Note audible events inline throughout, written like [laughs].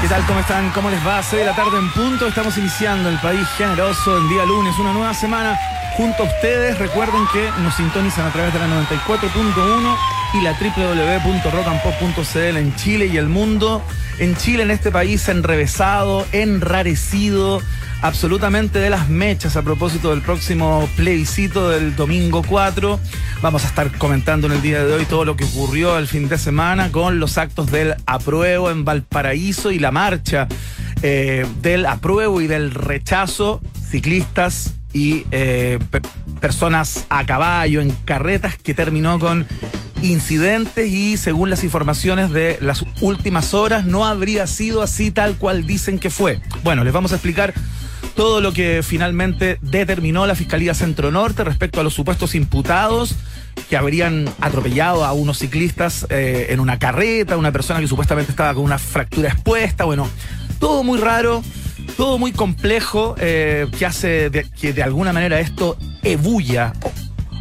¿Qué tal? ¿Cómo están? ¿Cómo les va? 6 de la tarde en punto. Estamos iniciando el país generoso en día lunes, una nueva semana junto a ustedes. Recuerden que nos sintonizan a través de la 94.1 y la www.rockandpop.cl en Chile y el mundo. En Chile, en este país enrevesado, enrarecido absolutamente de las mechas a propósito del próximo plebiscito del domingo 4. Vamos a estar comentando en el día de hoy todo lo que ocurrió el fin de semana con los actos del apruebo en Valparaíso y la marcha eh, del apruebo y del rechazo, ciclistas y eh, personas a caballo en carretas que terminó con incidentes y según las informaciones de las últimas horas no habría sido así tal cual dicen que fue. Bueno, les vamos a explicar todo lo que finalmente determinó la Fiscalía Centro Norte respecto a los supuestos imputados que habrían atropellado a unos ciclistas eh, en una carreta, una persona que supuestamente estaba con una fractura expuesta, bueno, todo muy raro, todo muy complejo, eh, que hace que de alguna manera esto ebulla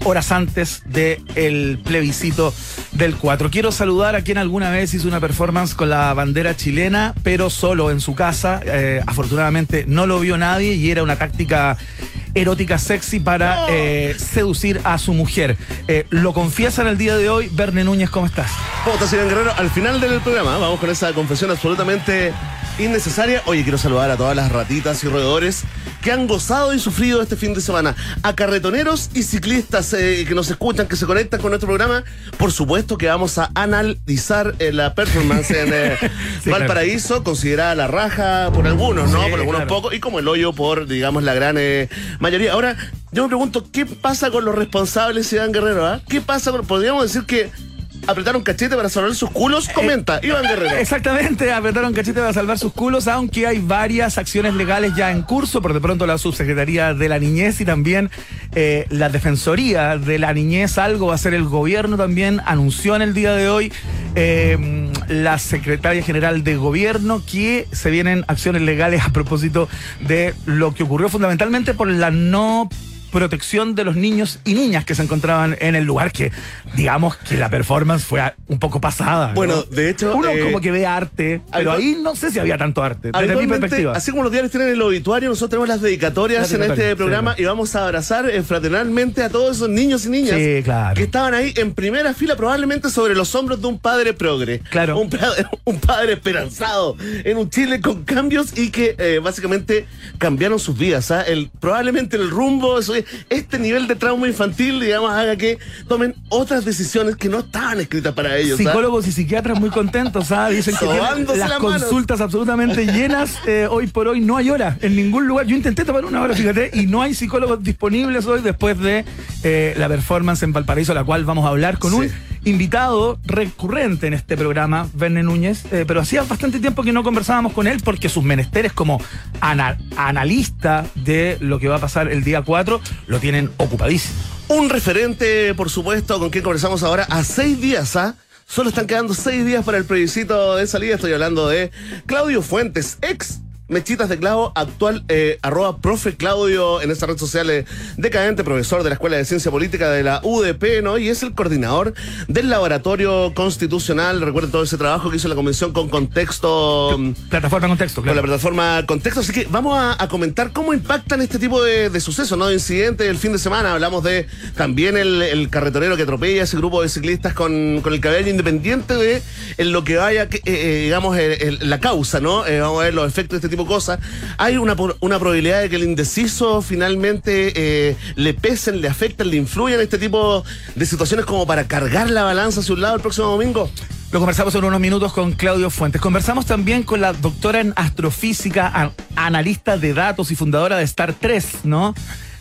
horas antes del plebiscito del 4. Quiero saludar a quien alguna vez hizo una performance con la bandera chilena, pero solo en su casa. Eh, afortunadamente no lo vio nadie y era una táctica erótica sexy para eh, seducir a su mujer. Eh, lo confiesa en el día de hoy. Verne Núñez, ¿cómo estás? ¿Cómo estás, Guerrero? Al final del programa vamos con esa confesión absolutamente innecesaria. Oye, quiero saludar a todas las ratitas y roedores que han gozado y sufrido este fin de semana. A carretoneros y ciclistas eh, que nos escuchan, que se conectan con nuestro programa. Por supuesto que vamos a analizar eh, la performance en eh, [laughs] Valparaíso, considerada la raja por algunos, ¿no? por algunos pocos, y como el hoyo por, digamos, la gran mayoría. Ahora, yo me pregunto, ¿qué pasa con los responsables, Iván Guerrero? Ah? ¿Qué pasa con.? Podríamos decir que apretaron cachete para salvar sus culos? Eh, comenta, Iván Guerrero. Exactamente, apretaron cachete para salvar sus culos, aunque hay varias acciones legales ya en curso, por de pronto la Subsecretaría de la Niñez y también eh, la Defensoría de la Niñez, algo va a hacer el gobierno también, anunció en el día de hoy eh, la Secretaria General de Gobierno que se vienen acciones legales a propósito de lo que ocurrió fundamentalmente por la no protección de los niños y niñas que se encontraban en el lugar, que digamos que la performance fue un poco pasada. Bueno, de hecho. Uno eh, como que ve arte, pero ahí no sé si había tanto arte, desde mi perspectiva. Así como los diarios tienen el obituario, nosotros tenemos las dedicatorias en este programa y vamos a abrazar eh, fraternalmente a todos esos niños y niñas que estaban ahí en primera fila, probablemente sobre los hombros de un padre progre. Claro. Un, [laughs] un padre esperanzado en un Chile con cambios y que eh, básicamente cambiaron sus vidas. ¿ah? El, probablemente el rumbo, este nivel de trauma infantil, digamos, haga que tomen otras decisiones que no estaban escritas para ellos. ¿ah? Psicólogos y psiquiatras muy contentos, ¿sabes? Dicen que las consultas absolutamente llenas. Eh, hoy por hoy no hay hora en ningún lugar. Yo intenté tomar una hora, fíjate, y no hay psicólogos disponibles hoy después de eh, la performance en Valparaíso, la cual vamos a hablar con un invitado recurrente en este programa, Verne Núñez, eh, pero hacía bastante tiempo que no conversábamos con él porque sus menesteres como analista de lo que va a pasar el día 4 lo tienen ocupadísimo. Un referente, por supuesto, con quien conversamos ahora a seis días, ¿ah? Solo están quedando seis días para el plebiscito de salida. Estoy hablando de Claudio Fuentes, ex Mechitas de Clavo, actual eh, arroba profe Claudio en esta red social eh, decadente, profesor de la Escuela de Ciencia Política de la UDP, ¿no? Y es el coordinador del Laboratorio Constitucional. Recuerden todo ese trabajo que hizo la convención con contexto. Plataforma Contexto, claro. Con la plataforma Contexto. Así que vamos a, comentar cómo impactan este tipo de, sucesos, ¿no? De incidentes el fin de semana. Hablamos de también el, carretonero que atropella ese grupo de ciclistas con, con el cabello independiente de en lo que vaya, eh, digamos, la causa, ¿no? vamos a ver los efectos de este tipo cosas, hay una, una probabilidad de que el indeciso finalmente eh, le pesen, le afecten, le influyan este tipo de situaciones como para cargar la balanza hacia un lado el próximo domingo? Lo conversamos en unos minutos con Claudio Fuentes. Conversamos también con la doctora en astrofísica, analista de datos y fundadora de Star 3, ¿no?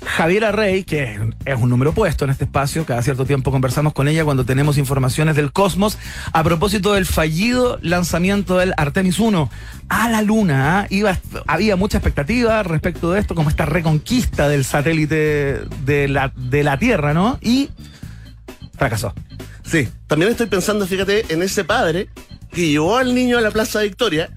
Javiera Rey, que es un número puesto en este espacio, cada cierto tiempo conversamos con ella cuando tenemos informaciones del cosmos, a propósito del fallido lanzamiento del Artemis 1 a la Luna. ¿ah? Iba, había mucha expectativa respecto de esto, como esta reconquista del satélite de la, de la Tierra, ¿no? Y fracasó. Sí, también estoy pensando, fíjate, en ese padre que llevó al niño a la Plaza Victoria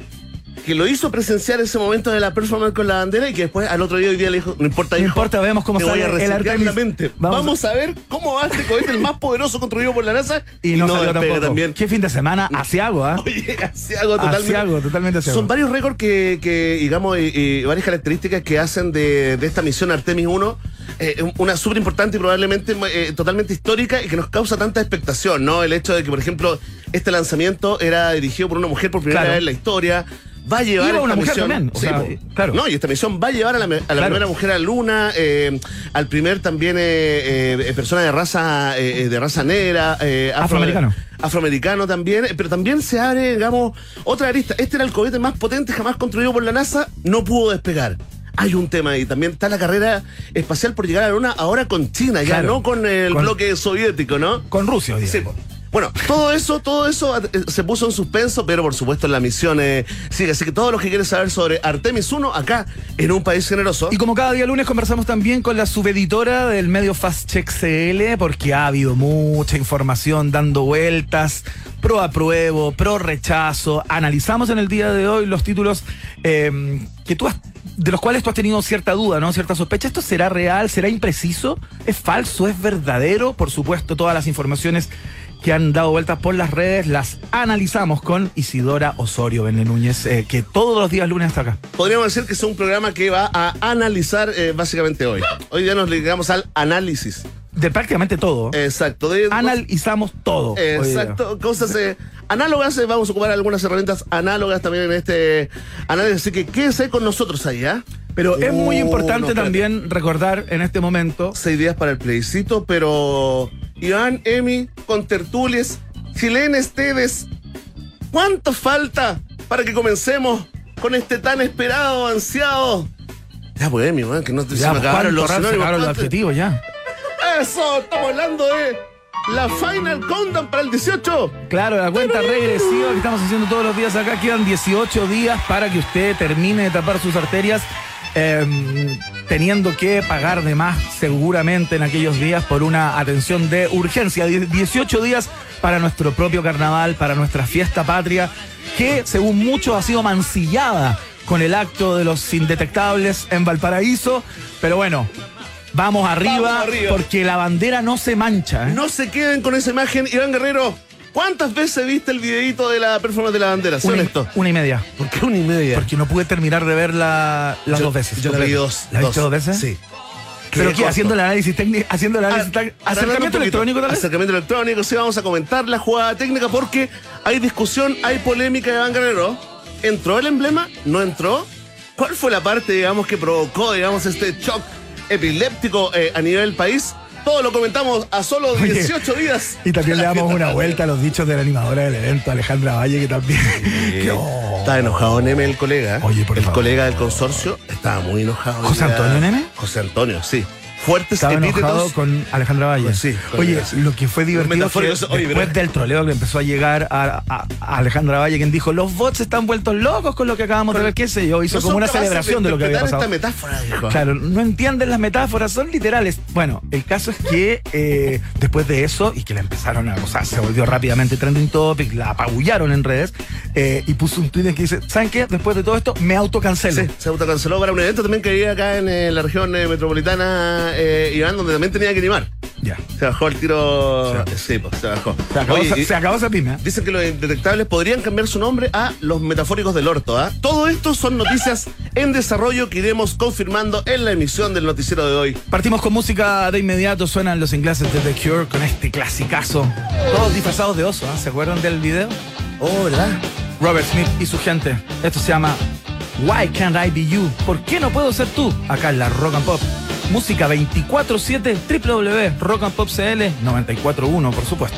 que lo hizo presenciar ese momento de la performance con la bandera y que después al otro día hoy día le dijo, no importa, No hijo, importa, vemos cómo te voy sale a el Artemis. la mente. Vamos Vamos, a ver cómo va este cohete el más poderoso construido por la NASA Y no, salió despega tampoco. también. ¿Qué fin de semana? Asiago, ¿ah? [laughs] Oye, asiago totalmente. Asiago, totalmente asiago. Son varios récords que, que, digamos, y, y varias características que hacen de, de esta misión Artemis 1 eh, una súper importante y probablemente eh, totalmente histórica y que nos causa tanta expectación, ¿no? El hecho de que, por ejemplo, este lanzamiento era dirigido por una mujer por primera Claro. vez en la historia. Va a llevar Iba esta una mujer misión. también, o Sí, sea, po. eh, claro. No, y esta misión va a llevar a la, a la Claro. primera mujer a la luna, eh, al primer también eh, eh, persona de raza eh, de raza negra, eh, afro- Afroamericano. afroamericano también, eh, pero también se abre, digamos, otra arista. Este era el cohete más potente jamás construido por la NASA, no pudo despegar. Hay un tema ahí, también está la carrera espacial por llegar a la Luna, ahora con China, ya no con el Con- bloque soviético, ¿no? Con Rusia. Sí. Bueno, todo eso, todo eso eh, se puso en suspenso, pero por supuesto la misión eh, sigue. Así que todos los que quieren saber sobre Artemis 1, acá, en un país generoso. Y como cada día lunes conversamos también con la subeditora del medio Fast Check CL, porque ha habido mucha información dando vueltas, pro apruebo, pro rechazo. Analizamos en el día de hoy los títulos eh, que tú has- de los cuales tú has tenido cierta duda, ¿no? Cierta sospecha. ¿Esto será real? ¿Será impreciso? ¿Es falso? ¿Es verdadero? Por supuesto, todas las informaciones que han dado vueltas por las redes las analizamos con Isidora Osorio Bene Núñez, eh, que todos los días lunes está acá. Podríamos decir que es un programa que va a analizar eh, básicamente hoy. Hoy ya nos dedicamos al análisis. De prácticamente todo. Exacto. De, Analizamos todo. Exacto, cosas eh, análogas, eh, vamos a ocupar algunas herramientas análogas también en este análisis, así que quédese con nosotros ahí, ¿ah? Pero es muy Uh, importante no, también recordar en este momento. Seis días para el plebiscito, pero Iván, Emi, con tertulias, chilenes, ustedes, ¿cuánto falta para que comencemos con este tan esperado, ansiado? Ya, pues, Emi, weón, que no se Ya, me acabaron los se acabaron sinónimos. los adjetivos ya. Eso, estamos hablando de la Final Countdown para el 18. Claro, la cuenta regresiva que estamos haciendo todos los días acá. Quedan 18 días para que usted termine de tapar sus arterias. Eh, teniendo que pagar de más seguramente en aquellos días por una atención de urgencia. Die- 18 días para nuestro propio carnaval, para nuestra fiesta patria, que según muchos ha sido mancillada con el acto de los indetectables en Valparaíso. Pero bueno, vamos arriba, Vamos arriba. porque la bandera no se mancha. ¿eh? No se queden con esa imagen. Iván Guerrero, ¿cuántas veces viste el videito de la performance de la bandera? Una, y- honesto. una y media. ¿Por qué una y media? Porque no pude terminar de verla las Yo- dos veces. Yo la vi dos. ¿La viste dos veces? Sí. ¿Pero corto. Haciendo el análisis técnico, haciendo el análisis Ah, técnico. hablando un ¿Acercamiento electrónico vez? Acercamiento electrónico, sí, vamos a comentar la jugada técnica porque hay discusión, hay polémica de Guerrero. ¿Entró el emblema? ¿No entró? ¿Cuál fue la parte, digamos, que provocó, digamos, este shock epiléptico eh, a nivel país? Todo lo comentamos a solo Oye, 18 días. Y también le damos una vuelta a los dichos de la animadora del evento, Alejandra Valle, que también. [laughs] que, oh. Está enojado Neme, el colega. Oye, por El favor. colega del consorcio estaba muy enojado. ¿José. Antonio Neme? José Antonio, sí. Fuertes Estaba enojado con Alejandra Valle. Pues sí, Oye, lo que fue divertido fue oye, después pero- del troleo que empezó a llegar a, a- a Alejandra Valle, quien dijo, los bots están vueltos locos con lo que acabamos de ver, qué sé yo, hizo No como una celebración de, lo que había pasado. esta metáfora, dijo. Claro, no entienden las metáforas, son literales. Bueno, el caso es que eh, después de eso, y que la empezaron a, o sea, se volvió rápidamente trending topic, la apabullaron en redes, eh, y puso un tweet en que dice, ¿saben qué? Después de todo esto, me autocancelo. Sí, se autocanceló para un evento también que había acá en eh, la región eh, metropolitana, eh, Iván, donde también tenía que animar. Ya. Se bajó el tiro. Sí. Sí, pues se bajó. Se acabó, Oye, esa- y- se acabó esa pyme. ¿eh? Dicen que los indetectables podrían cambiar su nombre a los metafóricos del orto. ¿ah? Todo esto son noticias en desarrollo que iremos confirmando en la emisión del noticiero de hoy. Partimos con música de inmediato, suenan los ingleses de The Cure con este clasicazo. Todos disfrazados de oso, ¿ah? ¿se acuerdan del video? Oh, ¿verdad? Robert Smith y su gente. Esto se llama Why Can't I Be You? ¿Por qué no puedo ser tú? Acá en la Rock and Pop. Música 24-7 www Rock and Pop CL 94.1, por supuesto.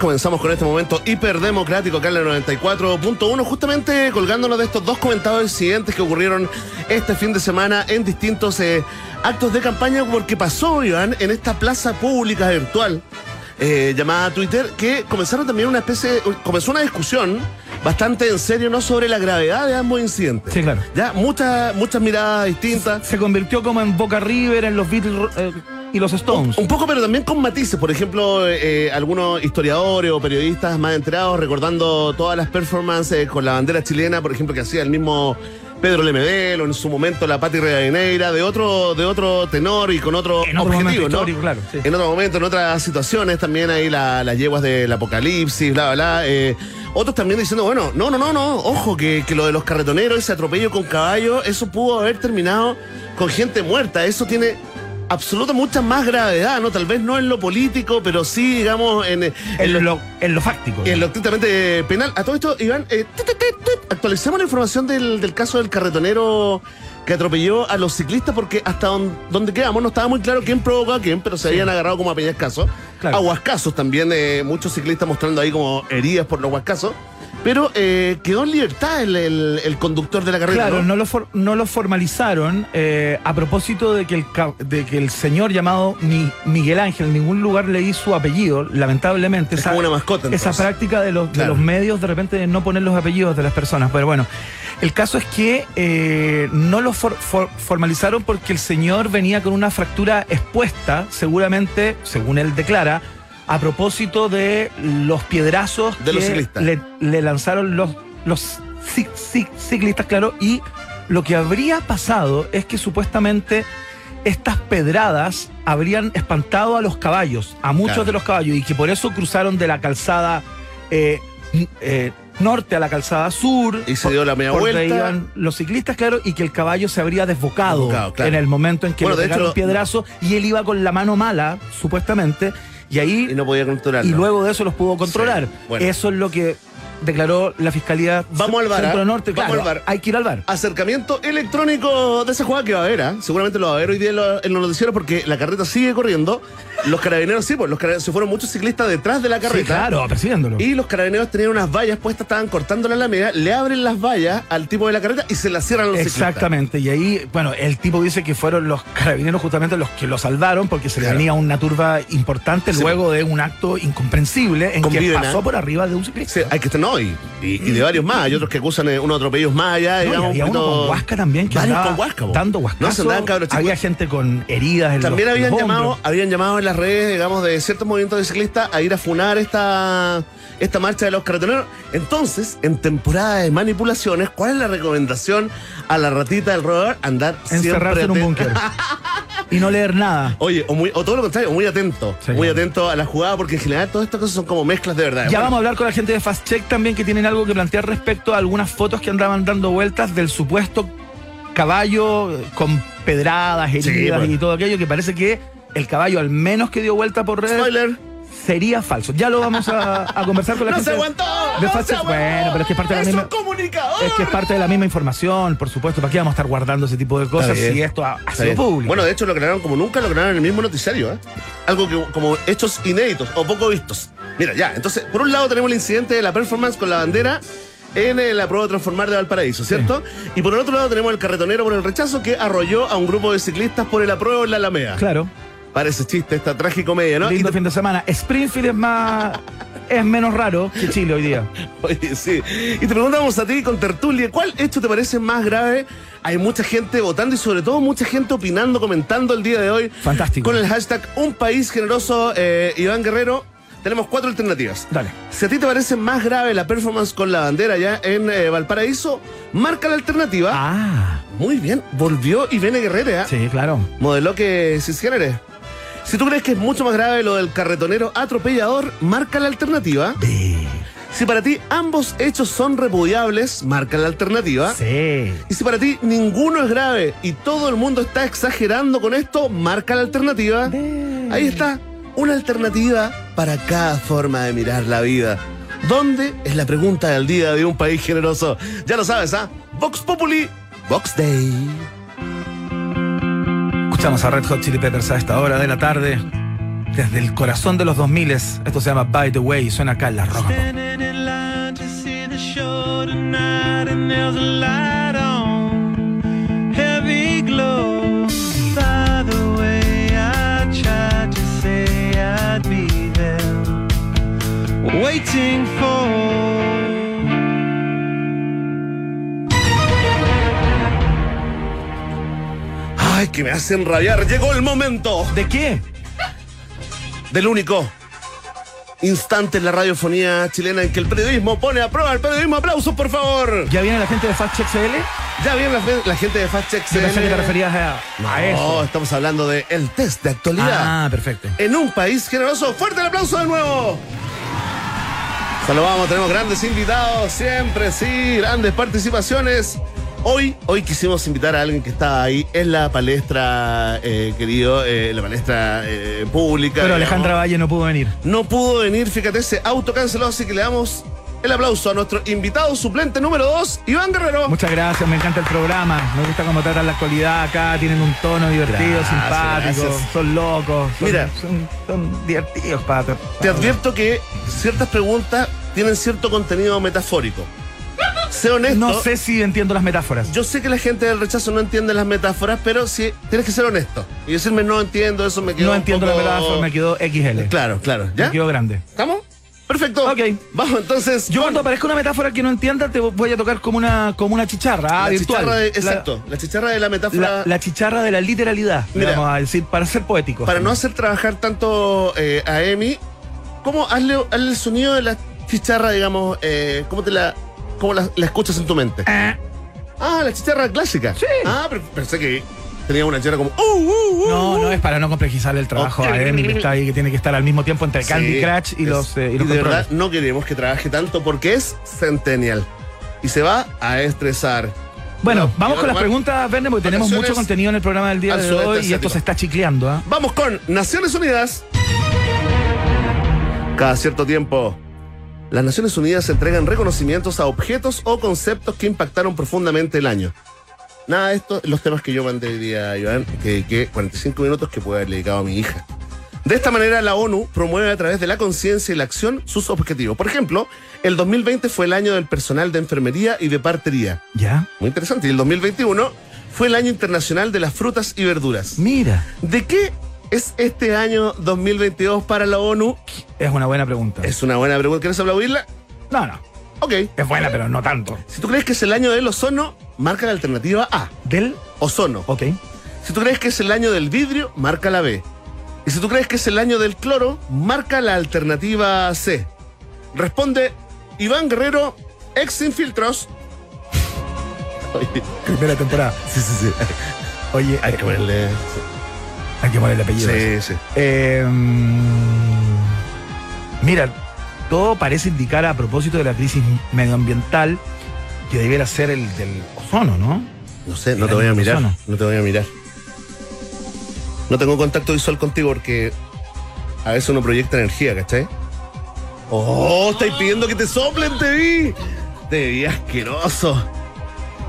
Comenzamos con este momento hiperdemocrático acá en el 94.1, justamente colgándonos de estos dos comentados incidentes que ocurrieron este fin de semana en distintos eh, actos de campaña, porque pasó, Iván, en esta plaza pública virtual eh, llamada Twitter, que comenzaron también una especie, comenzó una discusión bastante en serio, ¿no? Sobre la gravedad de ambos incidentes. Sí, claro. Ya, muchas, muchas miradas distintas. Se convirtió como en Boca River, en los Beatles eh, y los Stones. Un, poco, pero también con matices. Por ejemplo, eh, algunos historiadores o periodistas más enterados recordando todas las performances con la bandera chilena, por ejemplo, que hacía el mismo Pedro Lemedel o en su momento la Pati Reganeira, de otro, de otro tenor y con otro, En otro objetivo, ¿no? claro, sí. En otro momento, en otras situaciones, también ahí la- las yeguas del apocalipsis, bla, bla, bla. eh, otros también diciendo, bueno, no, no, no, no, ojo, que, que lo de los carretoneros, ese atropello con caballo, eso pudo haber terminado con gente muerta. Eso tiene absoluta mucha más gravedad, ¿no? Tal vez no en lo político, pero sí, digamos, en, en En lo, en lo fáctico. en lo estrictamente penal. A todo esto, Iván, eh, actualicemos la información del, del caso del carretonero que atropelló a los ciclistas, porque hasta don- donde quedamos no estaba muy claro quién provocó a quién, pero se habían agarrado como a peñascasos. Claro. A huascazos también, eh, muchos ciclistas mostrando ahí como heridas por los huascazos. Pero eh, quedó en libertad el, el- el conductor de la carrera. Claro, no lo, for- no lo formalizaron eh, a propósito de que, el, de que el señor llamado Mi- Miguel Ángel en ningún lugar leí su apellido, lamentablemente. Es como una mascota, Esa práctica de los, de los medios de repente de no poner los apellidos de las personas. Pero bueno, el caso es que eh, no lo for- for- formalizaron porque el señor venía con una fractura expuesta, seguramente, según él declara, a propósito de los piedrazos De los que ciclistas. le, le lanzaron los, los ci- ci- ciclistas, claro, y lo que habría pasado es que supuestamente estas pedradas habrían espantado a los caballos, a muchos Claro. de los caballos, y que por eso cruzaron de la calzada eh, eh, norte a la calzada sur. Y se dio la media vuelta. iban los ciclistas, claro, y que el caballo se habría desbocado, Desbocado, claro. en el momento en que Bueno, le pegaron hecho- piedrazo y él iba con la mano mala, supuestamente, y ahí Y no podía controlarlo. y luego de eso los pudo controlar. Sí, bueno. Eso es lo que declaró la Fiscalía Vamos al VAR, Centro ¿ah? Norte. Vamos Claro, al VAR. Hay que ir al bar. acercamiento electrónico de esa jugada que va a haber, ¿ah? seguramente lo va a haber hoy día en los, noticieros porque la carreta sigue corriendo. Los carabineros, sí, pues los carabineros, se fueron muchos ciclistas detrás de la carreta. Sí, claro, persiguiéndolo. Y los carabineros tenían unas vallas puestas, estaban cortando la alameda, le abren las vallas al tipo de la carreta y se las cierran los ciclistas. Exactamente, y ahí, bueno, el tipo dice que fueron los carabineros justamente los que lo salvaron porque se le Claro. venía una turba importante. Luego de un acto incomprensible en Conviven, que pasó ¿ah? por arriba de un ciclista. Sí, hay que estar, no, y, y- y de varios más. Hay otros que acusan eh, unos atropellos más allá, No, y había un uno con huasca también que Varios con huasca, dando No, huascazo. andaban. Había gente con heridas en También los, habían los llamado, habían llamado en las redes, digamos, de ciertos movimientos de ciclistas a ir a funar esta, esta marcha de los carretoneros. Entonces, en temporada de manipulaciones, ¿cuál es la recomendación a la ratita del rover? Andar Encerrarse en un siempre búnker. [laughs] y no leer nada. Oye, o, muy- o todo lo contrario, muy atento. Sí, muy claro. atento a la jugada, porque en general todas estas cosas son como mezclas de verdad. Ya Bueno, vamos a hablar con la gente de Fast Check también que tienen algo que plantear respecto a algunas fotos que andaban dando vueltas del supuesto caballo con pedradas, heridas Sí, bueno. y todo aquello que parece que el caballo al menos que dio vuelta por redes Spoiler. Sería falso. Ya lo vamos a, a conversar con la [laughs] ¡No gente se aguantó! de ¡No se aguantó! Bueno, pero es que es parte de la ¡Es misma un comunicador! es que es parte de la misma información, por supuesto. ¿Para qué vamos a estar guardando ese tipo de cosas si esto ha, ha sido público? Bueno, de hecho lo crearon como nunca lo crearon en el mismo noticiario, ¿eh? Algo que como hechos inéditos o poco vistos. Mira, ya, entonces, por un lado tenemos el incidente de la performance con la bandera en eh, la prueba de transformar de Valparaíso, ¿cierto? Y por el otro lado tenemos el carretonero por el rechazo que arrolló a un grupo de ciclistas por el apruebo en la Alameda. claro. Parece chiste esta tragicomedia, ¿no? Y Lindo te- fin de semana. Springfield es más. es menos raro que Chile hoy día. [laughs] Oye, sí. Y te preguntamos a ti con tertulia, ¿cuál hecho te parece más grave? Hay mucha gente votando y sobre todo mucha gente opinando, comentando el día de hoy. Fantástico. Con el hashtag Un País Generoso, eh, Iván Guerrero. Tenemos cuatro alternativas. Dale. Si a ti te parece más grave la performance con la bandera ya en eh, Valparaíso, marca la alternativa. Ah, Muy bien, volvió y viene Guerrera. sí, claro. Modeló que cisgénere. Si tú crees que es mucho más grave lo del carretonero atropellador, marca la alternativa. Si para ti ambos hechos son repudiables, marca la alternativa. Sí. Y si para ti ninguno es grave y todo el mundo está exagerando con esto, marca la alternativa. Ahí está, una alternativa para cada forma de mirar la vida. ¿Dónde? Es la pregunta del día de un país generoso. Ya lo sabes, ¿ah? Vox Populi, Vox Day. Escuchamos a Red Hot Chili Peppers a esta hora de la tarde. desde el corazón de los 2000 Esto se llama By the Way y suena acá en la roca. Pop. Standing Ay, que me hacen rabiar. Llegó el momento ¿De qué? del único instante en la radiofonía chilena en que el periodismo pone a prueba el periodismo. Aplausos, por favor. ¿Ya viene la gente de Fact Check CL? Ya viene la, la gente de Fast Check Yo pensé que te CL. referías a, a No, eso. estamos hablando de el test de actualidad. Ah, perfecto. En un país generoso. Fuerte el aplauso de nuevo. Saludamos, tenemos grandes invitados, siempre, sí, grandes participaciones. Hoy, hoy quisimos invitar a alguien que está ahí en la palestra, eh, querido, eh, la palestra eh, pública. Pero digamos. Alejandra Valle no pudo venir. No pudo venir, fíjate, se autocanceló, así que le damos el aplauso a nuestro invitado suplente número 2, Iván Guerrero. Muchas gracias, me encanta el programa. Me gusta cómo tratan la actualidad acá. Tienen un tono divertido, Gracias, simpático. gracias. Son locos. son- Mira. son, son divertidos, pato. Te advierto que ciertas preguntas tienen cierto contenido metafórico. Sé honesto. No sé si entiendo las metáforas. Yo sé que la gente del rechazo no entiende las metáforas, pero sí tienes que ser honesto. Y decirme no entiendo, eso me quedó. No un entiendo poco- la metáfora, me quedó XL. Claro, claro. Me ¿Ya? quedó grande. ¿Estamos? Perfecto. Ok. Vamos entonces. Yo cuando aparezca una metáfora que no entienda, te voy a tocar como una, como una chicharra, ah, la virtual. chicharra de, exacto. La, chicharra de la metáfora. La, la chicharra de la literalidad, Mira. vamos a decir, para ser poéticos. Para no hacer trabajar tanto eh, a Emi, ¿cómo hazle, hazle el sonido de la chicharra, digamos, eh, cómo te la, cómo la, la escuchas en tu mente? Ah, Ah, la chicharra clásica. Sí. Ah, pero pensé que tenía una chicharra como. Uh, uh, uh, No, uh. no es para no complejizarle el trabajo a Emi, que está ahí, que tiene que estar al mismo tiempo entre Candy Sí, Crush y es- los, eh, y los de verdad no queremos que trabaje tanto porque es Centennial. Y se va a estresar. Bueno, No, vamos con las preguntas, Verne, porque tenemos mucho contenido en el programa del día de hoy y esto se está chicleando. ¿ah? Vamos con Naciones Unidas. Cada cierto tiempo, las Naciones Unidas entregan reconocimientos a objetos o conceptos que impactaron profundamente el año. Nada de esto, los temas que yo mandé hoy día, Iván, que dediqué 45 minutos que puedo haber dedicado a mi hija. De esta manera, la ONU promueve a través de la conciencia y la acción sus objetivos. Por ejemplo, el 2020 fue el año del personal de enfermería y de partería. ¿Ya? Muy interesante. Y el 2021 fue el año internacional de las frutas y verduras. Mira, ¿De qué es este año 2022 para la ONU? es una buena pregunta. Es una buena pregunta. ¿Quieres aplaudirla? No, no, Ok. es buena, pero no tanto. Si tú crees que es el año del ozono, marca la alternativa A. Del, Ozono. ok. Si tú crees que es el año del vidrio, marca la B. Y si tú crees que es el año del cloro, marca la alternativa C. Responde Iván Guerrero, ex sin filtros. Oye, Primera temporada. sí, sí, sí. Oye, Hay que ponerle. Hay que ponerle apellido. Sí, sí. Eh, mm, mira, todo parece indicar a propósito de la crisis medioambiental que debiera ser el del ozono, ¿no? No sé, no El te voy a mirar. ozono. No te voy a mirar. No tengo contacto visual contigo porque a veces uno proyecta energía, ¿cachai? ¡Oh! Estáis pidiendo que te soplen, te vi. Te vi asqueroso.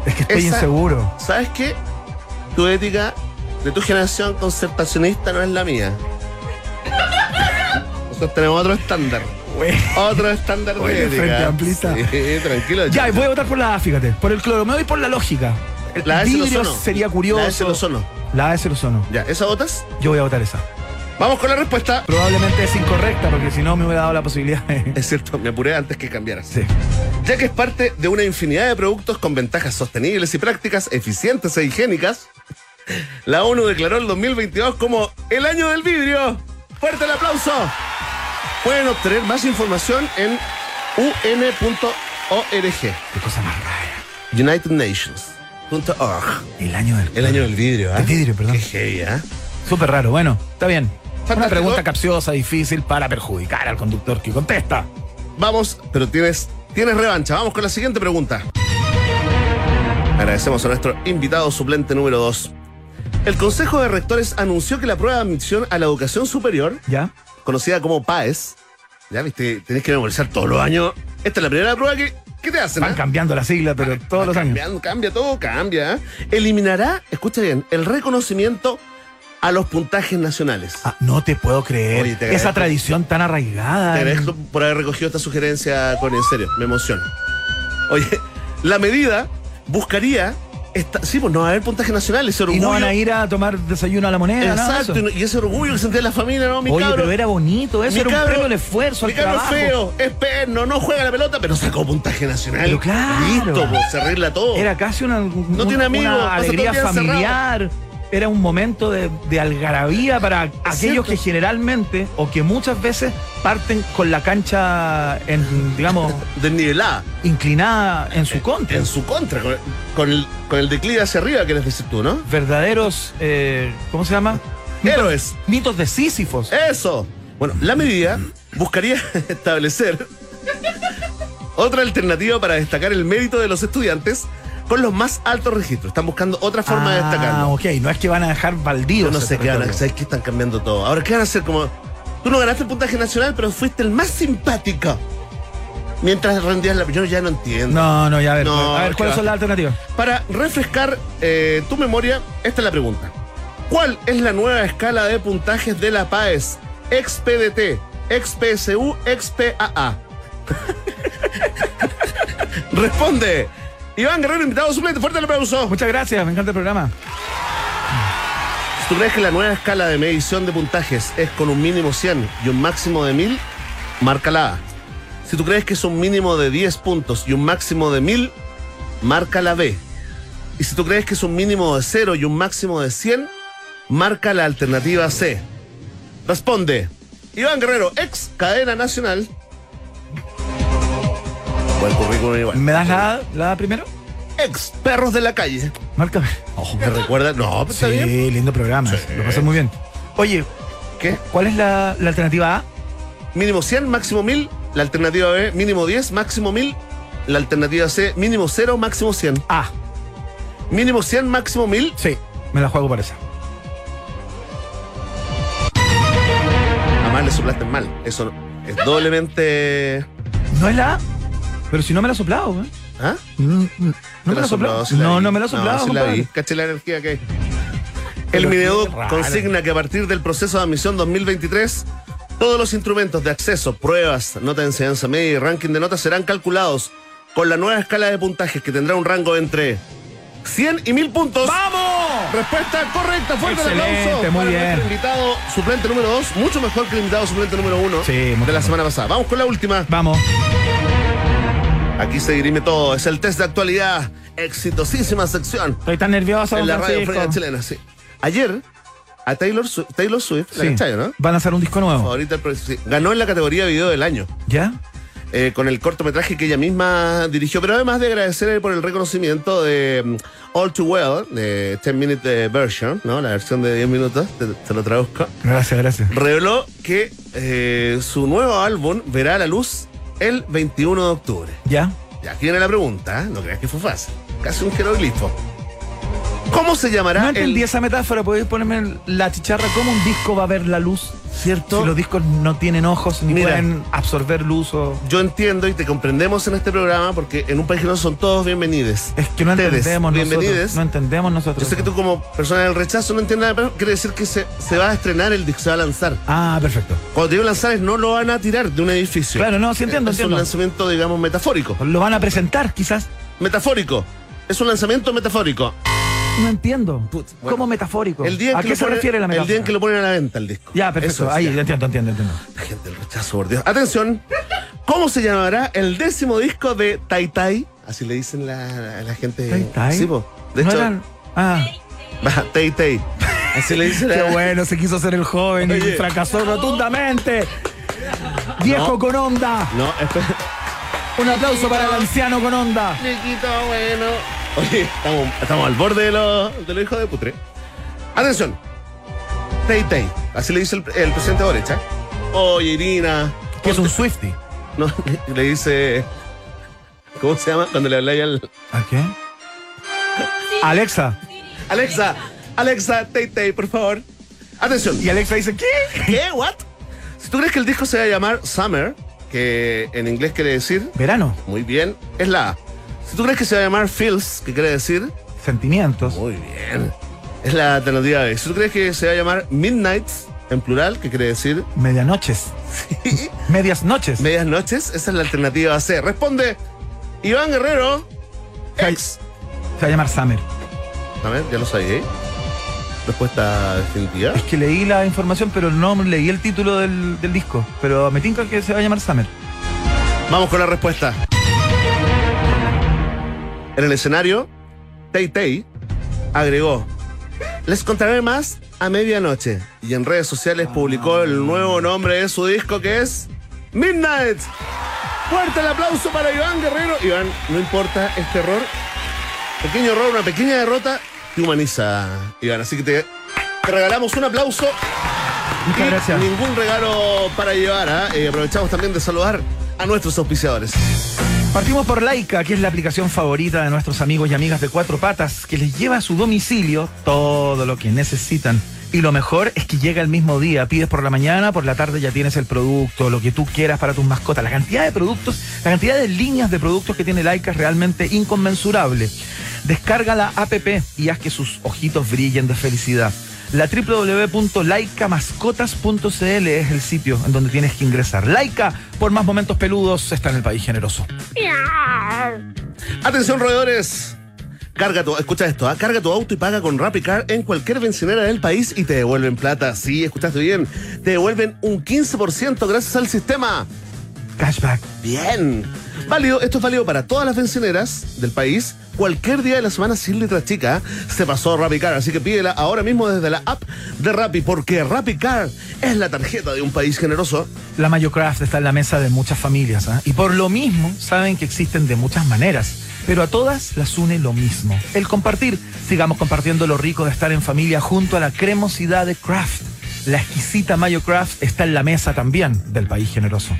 Es que estoy Esa- inseguro. ¿Sabes qué? Tu ética de tu generación concertacionista no es la mía. Nosotros tenemos otro estándar. Otro estándar de Oye, ética. Frente Amplista. Sí, tranquilo. Ya, y voy a votar por la A, fíjate. Por el cloro. Me voy por la lógica. El La vidrio sería curioso. La es el ozono. La A es el ozono. Ya, ¿esa votas? Yo voy a votar esa. Vamos con la respuesta. Probablemente es incorrecta, porque si no me hubiera dado la posibilidad de... Es cierto, me apuré antes que cambiaras. Sí. Ya que es parte de una infinidad de productos con ventajas sostenibles y prácticas eficientes e higiénicas, la ONU declaró el 2022 como el año del vidrio. ¡Fuerte el aplauso! Pueden obtener más información en un.org, Qué cosa más rara. UnitedNations.org. El año del El año del vidrio, ¿ah? Del vidrio, perdón. Qué heavy, ¿ah? Súper raro. Bueno, está bien. Una Fantástico. pregunta capciosa, difícil para perjudicar al conductor que contesta. Vamos, pero tienes, tienes revancha. Vamos con la siguiente pregunta. Agradecemos a nuestro invitado suplente número 2. El Consejo de Rectores anunció que la prueba de admisión a la educación superior, ¿Ya? conocida como PAES, ya viste, tenés que memorizar todos los años. Esta es la primera prueba que, que te hacen. Van ¿ah? cambiando la sigla, pero todos los años. Cambiando, cambia todo, cambia. ¿eh? Eliminará, escucha bien, el reconocimiento a los puntajes nacionales. Ah, no te puedo creer. Oye, te Esa tradición tan arraigada. Te agradezco por haber recogido esta sugerencia, Connie, en serio, me emociona. Oye, la medida buscaría. Esta, sí, pues no va a haber puntaje nacional, ese Y orgullo. no van a ir a tomar desayuno a la moneda, Exacto, y no- y ese orgullo que sentía la familia, ¿no? Mi Oye, cabro, pero era bonito, eso mi era un premio al esfuerzo, Mi al cabro es trabajo. feo, es perno, no juega la pelota, pero sacó puntaje nacional. Pero claro. Listo, pues, se arregla todo. Era casi una, un- tiene amigos, una alegría encerrado. Era un momento de, de algarabía para aquellos cierto. que generalmente o que muchas veces parten con la cancha, en, digamos, [laughs] Desnivelada. inclinada en su contra. En su contra, con, con el, con el declive hacia arriba, quieres decir tú, ¿no? Verdaderos, eh, ¿cómo se llama? Héroes. Mitos de Sísifos. Eso. Bueno, la medida buscaría [laughs] establecer otra alternativa para destacar el mérito de los estudiantes con los más altos registros. Están buscando otra forma de Ah, destacarlo. ok, no es que van a dejar Yo baldíos. no ese sé qué van a hacer, que están cambiando todo. Ahora, ¿qué van a hacer? Como tú no ganaste el puntaje nacional, pero fuiste el más simpático. Mientras rendías la... Yo ya no entiendo. No, no, ya a ver. No, a ver, ¿qué ¿cuáles son las alternativas? Para refrescar eh, tu memoria, esta es la pregunta. ¿Cuál es la nueva escala de puntajes de la PAES? XPDT, XPSU, XPAA. [laughs] Responde. Iván Guerrero, invitado suplente. Fuerte el aplauso. Muchas gracias, me encanta el programa. Si tú crees que la nueva escala de medición de puntajes es con un mínimo 100 y un máximo de 1000, marca la A. Si tú crees que es un mínimo de 10 puntos y un máximo de 1000, marca la B. Y si tú crees que es un mínimo de 0 y un máximo de 100, marca la alternativa C. Responde. Iván Guerrero, ex cadena nacional. Buen currículum igual. ¿Me das la, la primero? Ex perros de la calle. Márcame. ¿Me recuerda? No, pero está Sí, bien. lindo programa. Sí. Lo pasé muy bien. Oye, ¿Qué? ¿cuál es la, la alternativa A? Mínimo 100, máximo 1000. La alternativa B, mínimo 10, máximo 1000. La alternativa C, mínimo 0, máximo 100. A. Mínimo 100, máximo 1000. Sí, me la juego por esa. Además le soplaste mal. Eso es doblemente. ¿No es la A? Pero si no me la ha soplado, ¿eh? ¿Ah? Mm, mm, ¿Te ¿No me la ha soplado? la No, vi. no me la ha soplado, No, sí la vi. Caché la energía que hay. El Mineduc consigna que a partir del proceso de admisión 2023, todos los instrumentos de acceso, pruebas, nota de enseñanza media y ranking de notas serán calculados con la nueva escala de puntajes que tendrá un rango entre 100 y 1000 puntos. ¡Vamos! Respuesta correcta, fuerte el aplauso. muy para bien. nuestro invitado suplente número 2, mucho mejor que el invitado suplente número 1 Sí, de la mejor. semana pasada. Vamos con la última. Vamos. Aquí se dirime todo. Es el test de actualidad. Exitosísima sección Estoy tan nervioso, en la radio fría chilena. Sí. Ayer, a Taylor, Taylor Swift, la Sí. cachai, ¿no? Va a lanzar un disco nuevo. Favorita sí. Ganó en la categoría video del año. ¿Ya? eh, con el cortometraje que ella misma dirigió, pero además de agradecer por el reconocimiento de mm, All Too Well, de 10 Minute eh, Version, ¿no? La versión de 10 minutos, te, te lo traduzco. Gracias, gracias. reveló que eh, su nuevo álbum verá la luz el 21 de octubre. ¿Ya? Y aquí viene la pregunta, ¿eh? no creas que fue fácil. Casi un jeroglifo. ¿Cómo se llamará No entendí el esa metáfora. ¿Podéis ponerme la chicharra? ¿Cómo un disco va a ver la luz? cierto? Si los discos no tienen ojos ni Mira. pueden absorber luz o... Yo entiendo y te comprendemos en este programa porque en un país que no son todos bienvenidos. Es que no Ustedes, entendemos bienvenides. nosotros. No entendemos nosotros. Yo sé que tú como persona del rechazo no entiendes nada, pero quiere decir que se, se va a estrenar el disco, se va a lanzar. Ah, perfecto. Cuando te digo lanzar es no lo van a tirar de un edificio. Claro, no, sí entiendo, es entiendo. un lanzamiento, digamos, metafórico. Lo van a presentar, quizás. Metafórico. Es un lanzamiento metafórico. No entiendo. Put, bueno. ¿Cómo metafórico? El día ¿A qué se ponen- refiere la metáfora? El día en que lo ponen a la venta el disco. Ya, perfecto. Eso es, Ahí, ya. entiendo, entiendo, entiendo. La gente del rechazo, por Dios. Atención. ¿Cómo se llamará el décimo disco de Tai Tai? Así le dicen la, la- gente. Tai Tai. Sí, po. De ¿No hecho, eran? Ah, va, Tai Tai. Así le dicen [laughs] qué la- bueno, se quiso hacer el joven y fracasó rotundamente. Viejo con onda. No, espera. Un aplauso para el anciano con onda. Chiquito, bueno. Oye, estamos, estamos al borde de los de los hijos de putre. Atención. Tai Tai. Así le dice el, el presidente Boric. ¿eh? Oye, Irina. Que es un Swifty. No, le, [laughs] le dice. ¿Cómo se llama? Cuando le habláis al. ¿A qué? Alexa. Alexa, Alexa, Tai Tai, por favor. Atención. Y Alexa dice, ¿qué? ¿Qué? ¿What? Si tú crees que el disco se va a llamar Summer, que en inglés quiere decir Verano. muy bien, es la A. Si tú crees que se va a llamar Feels, que quiere decir Sentimientos. muy bien, Es la alternativa B. Si tú crees que se va a llamar Midnights, en plural, que quiere decir Medianoches. Medias noches. medias noches, esa es la alternativa C. Responde Iván Guerrero, ex. Se va a llamar Summer. A ver, ya lo sabía. Respuesta definitiva. Es que leí la información, pero no leí el título del, del disco. Pero me tinca que se va a llamar Summer. Vamos con la respuesta. En el escenario, Tay Tay agregó: Les contaré más a medianoche. Y en redes sociales publicó el nuevo nombre de su disco que es Midnight. Fuerte el aplauso para Iván Guerrero. Iván, no importa este error. Pequeño error, una pequeña derrota te humaniza, Iván. Así que te, te regalamos un aplauso. Muchas Y gracias. Ningún regalo para llevar. ¿ah? Eh, aprovechamos también de saludar a nuestros auspiciadores. Partimos por Laika, que es la aplicación favorita de nuestros amigos y amigas de cuatro patas, que les lleva a su domicilio todo lo que necesitan. Y lo mejor es que llega el mismo día. Pides por la mañana, por la tarde ya tienes el producto, lo que tú quieras para tus mascotas. La cantidad de productos, la cantidad de líneas de productos que tiene Laika es realmente inconmensurable. Descarga la app y haz que sus ojitos brillen de felicidad. La www.laicamascotas.cl es el sitio en donde tienes que ingresar. Laika, por más momentos peludos, está en el país generoso. Atención, roedores. Carga tu, escucha esto, ¿ah? carga tu auto y paga con RappiCar en cualquier bencinera del país y te devuelven plata. Sí, escuchaste bien. Te devuelven un 15% gracias al sistema. Cashback. Bien. Válido, esto es válido para todas las benциneras del país, cualquier día de la semana sin letra chica. Se pasó RappiCar, así que pídela ahora mismo desde la app de Rappi, porque RappiCar es la tarjeta de un país generoso. La Mayocraft está en la mesa de muchas familias ¿ah? y por lo mismo saben que existen de muchas maneras, pero a todas las une lo mismo, el compartir. Sigamos compartiendo lo rico de estar en familia junto a la cremosidad de Kraft. La exquisita Mayocraft está en la mesa también del país generoso.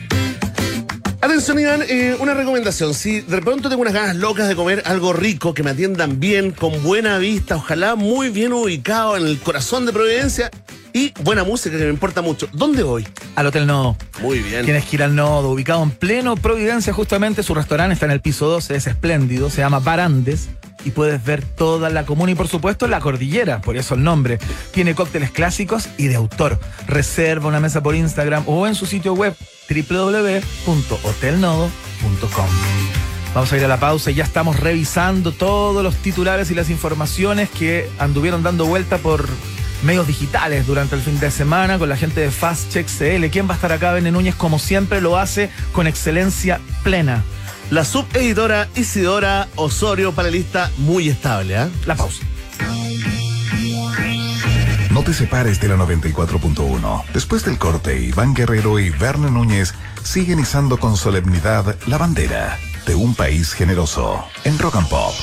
Atención, Iván, eh, una recomendación. Si de pronto tengo unas ganas locas de comer algo rico, que me atiendan bien, con buena vista, ojalá muy bien ubicado en el corazón de Providencia y buena música que me importa mucho. ¿Dónde voy? Al Hotel Nodo. Muy bien. Tienes que ir al Nodo, ubicado en pleno Providencia, justamente su restaurante está en el piso 12, es espléndido, se llama Barandes y puedes ver toda la comuna y por supuesto la cordillera, por eso el nombre. Tiene cócteles clásicos y de autor. Reserva una mesa por Instagram o en su sitio web www.hotelnodo.com. Vamos a ir a la pausa y ya estamos revisando todos los titulares y las informaciones que anduvieron dando vuelta por medios digitales durante el fin de semana con la gente de Fast Check CL. ¿Quién va a estar acá? Bene Núñez, como siempre, lo hace con excelencia plena. La subeditora Isidora Osorio, panelista muy estable, ¿ah? La pausa. No te separes de la 94.1. Después del corte, Iván Guerrero y Verne Núñez siguen izando con solemnidad la bandera de un país generoso en Rock and Pop.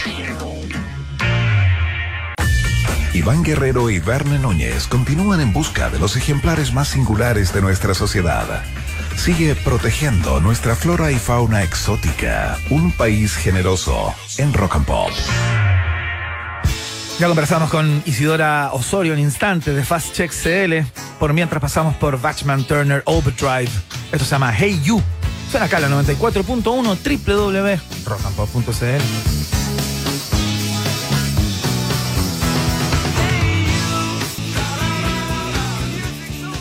Iván Guerrero y Verne Núñez continúan en busca de los ejemplares más singulares de nuestra sociedad. Sigue protegiendo nuestra flora y fauna exótica. Un país generoso en Rock and Pop. Ya conversamos con Isidora Osorio en instantes de Fast Check CL. Por mientras pasamos por Batchman Turner Overdrive. Esto se llama Hey You. Suena acá la 94.1 www.rockandpop.cl.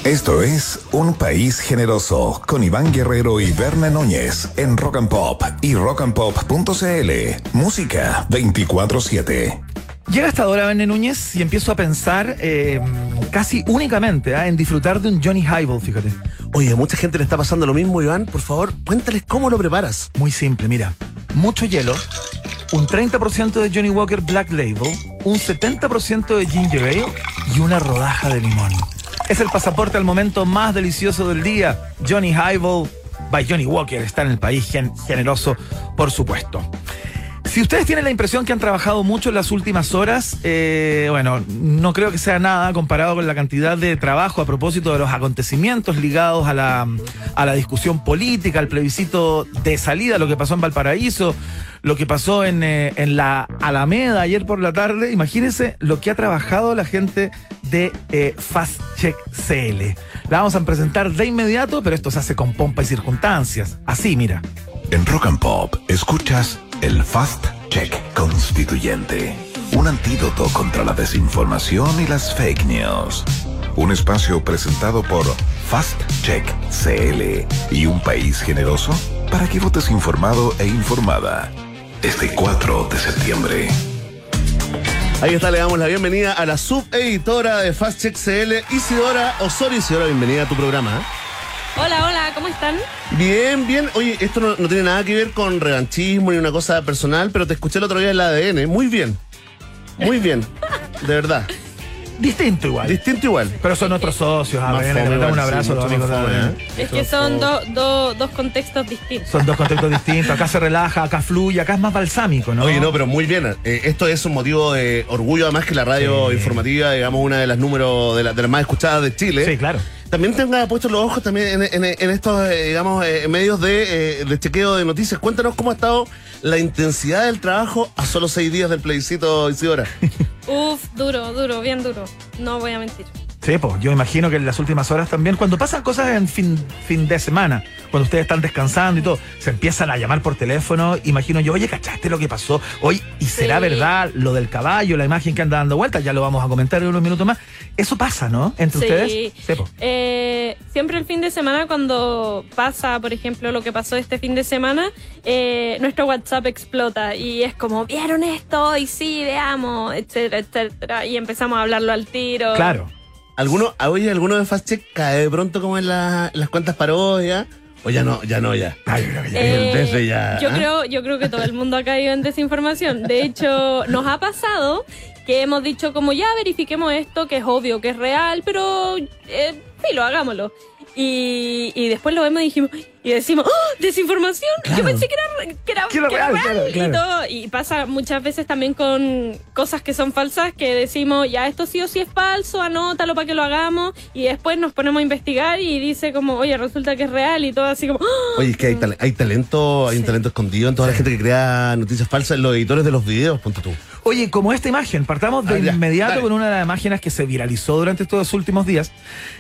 Esto es Un País Generoso con Iván Guerrero y Berna Núñez en Rock and Pop y rockandpop.cl. Música 24-7. Llega esta hora, Bene Núñez, y empiezo a pensar eh, casi únicamente ah, en disfrutar de un Johnny Highball, fíjate. Oye, a mucha gente le está pasando lo mismo, Iván. Por favor, cuéntales cómo lo preparas. Muy simple, mira. Mucho hielo, un 30% de Johnny Walker Black Label, un 70% de ginger ale y una rodaja de limón. Es el pasaporte al momento más delicioso del día. Johnny Highball by Johnny Walker está en el país gen- generoso, por supuesto. Si ustedes tienen la impresión que han trabajado mucho en las últimas horas, eh, bueno, no creo que sea nada comparado con la cantidad de trabajo a propósito de los acontecimientos ligados a la, a la discusión política, al plebiscito de salida, lo que pasó en Valparaíso, lo que pasó en, eh, en la Alameda ayer por la tarde. Imagínense lo que ha trabajado la gente de eh, Fast Check CL. La vamos a presentar de inmediato, pero esto se hace con pompa y circunstancias. Así, mira. En Rock and Pop escuchas el Fast Check Constituyente. un antídoto contra la desinformación y las fake news. Un espacio presentado por Fast Check CL y un país generoso para que votes informado e informada. Este 4 de septiembre. Ahí está, le damos la bienvenida a la subeditora de Fast Check CL, Isidora Osorio. Isidora, bienvenida a tu programa. ¿Eh? Hola, hola, ¿cómo están? Bien, bien. Oye, esto no, no tiene nada que ver con revanchismo ni una cosa personal, pero te escuché el otro día en la ADN. Muy bien. Muy bien. De verdad. Distinto igual. Distinto igual. Pero son otros socios, a Más ver, le un abrazo sí, a los amigos de ADN. ¿eh? Es que son do- do- dos contextos distintos. Son dos contextos distintos. Acá se relaja, acá fluye, acá es más balsámico, ¿no? Oye, no, pero muy bien. Eh, esto es un motivo de orgullo, además que la radio Sí. informativa, digamos, una de las números de, la- de las más escuchadas de Chile. Sí, claro. También tenga puestos los ojos también en, en- en estos, eh, digamos, eh, medios de, eh, de chequeo de noticias. Cuéntanos cómo ha estado la intensidad del trabajo a solo seis días del plebiscito, Isidora. [laughs] Uf, duro, duro, bien duro. No voy a mentir. Sí, pues yo imagino que en las últimas horas también, cuando pasan cosas en fin, fin de semana, cuando ustedes están descansando y todo, se empiezan a llamar por teléfono, imagino yo, oye, ¿cachaste lo que pasó? Hoy, ¿y será Sí. verdad lo del caballo, la imagen que anda dando vueltas? Ya lo vamos a comentar en unos minutos más. Eso pasa, ¿no? Entre Sí. ustedes. Sí. Eh, siempre el fin de semana, cuando pasa, por ejemplo, lo que pasó este fin de semana, eh, nuestro WhatsApp explota y es como, ¿vieron esto? Y sí, veamos, etcétera, etcétera. Y empezamos a hablarlo al tiro. Claro. ¿Alguno, oye, alguno de Fast Check cae de pronto como en la- en las cuentas parodias? O ya no, ya no, ya. Ay, Eh, Desde ya, yo ¿ah? creo, yo creo que todo el mundo ha caído en desinformación. De hecho, nos ha pasado que hemos dicho como ya verifiquemos esto, que es obvio, que es real, pero eh, filo, hagámoslo. Y, y después lo vemos y dijimos, y decimos, ¡Oh, desinformación. Claro. Yo pensé que era, que era, Que era real, claro, Y, todo. y pasa muchas veces también con cosas que son falsas, que decimos, ya esto sí o sí es falso, anótalo para que lo hagamos. Y después nos ponemos a investigar y dice como, oye, resulta que es real y todo así como, ¡Oh! Oye, es que hay, tal- hay talento, hay un talento escondido en toda la gente que crea noticias falsas, en los editores de los videos, punto tú. Oye, como esta imagen, partamos de Ah, ya, inmediato dale. con una de las imágenes que se viralizó durante estos últimos días,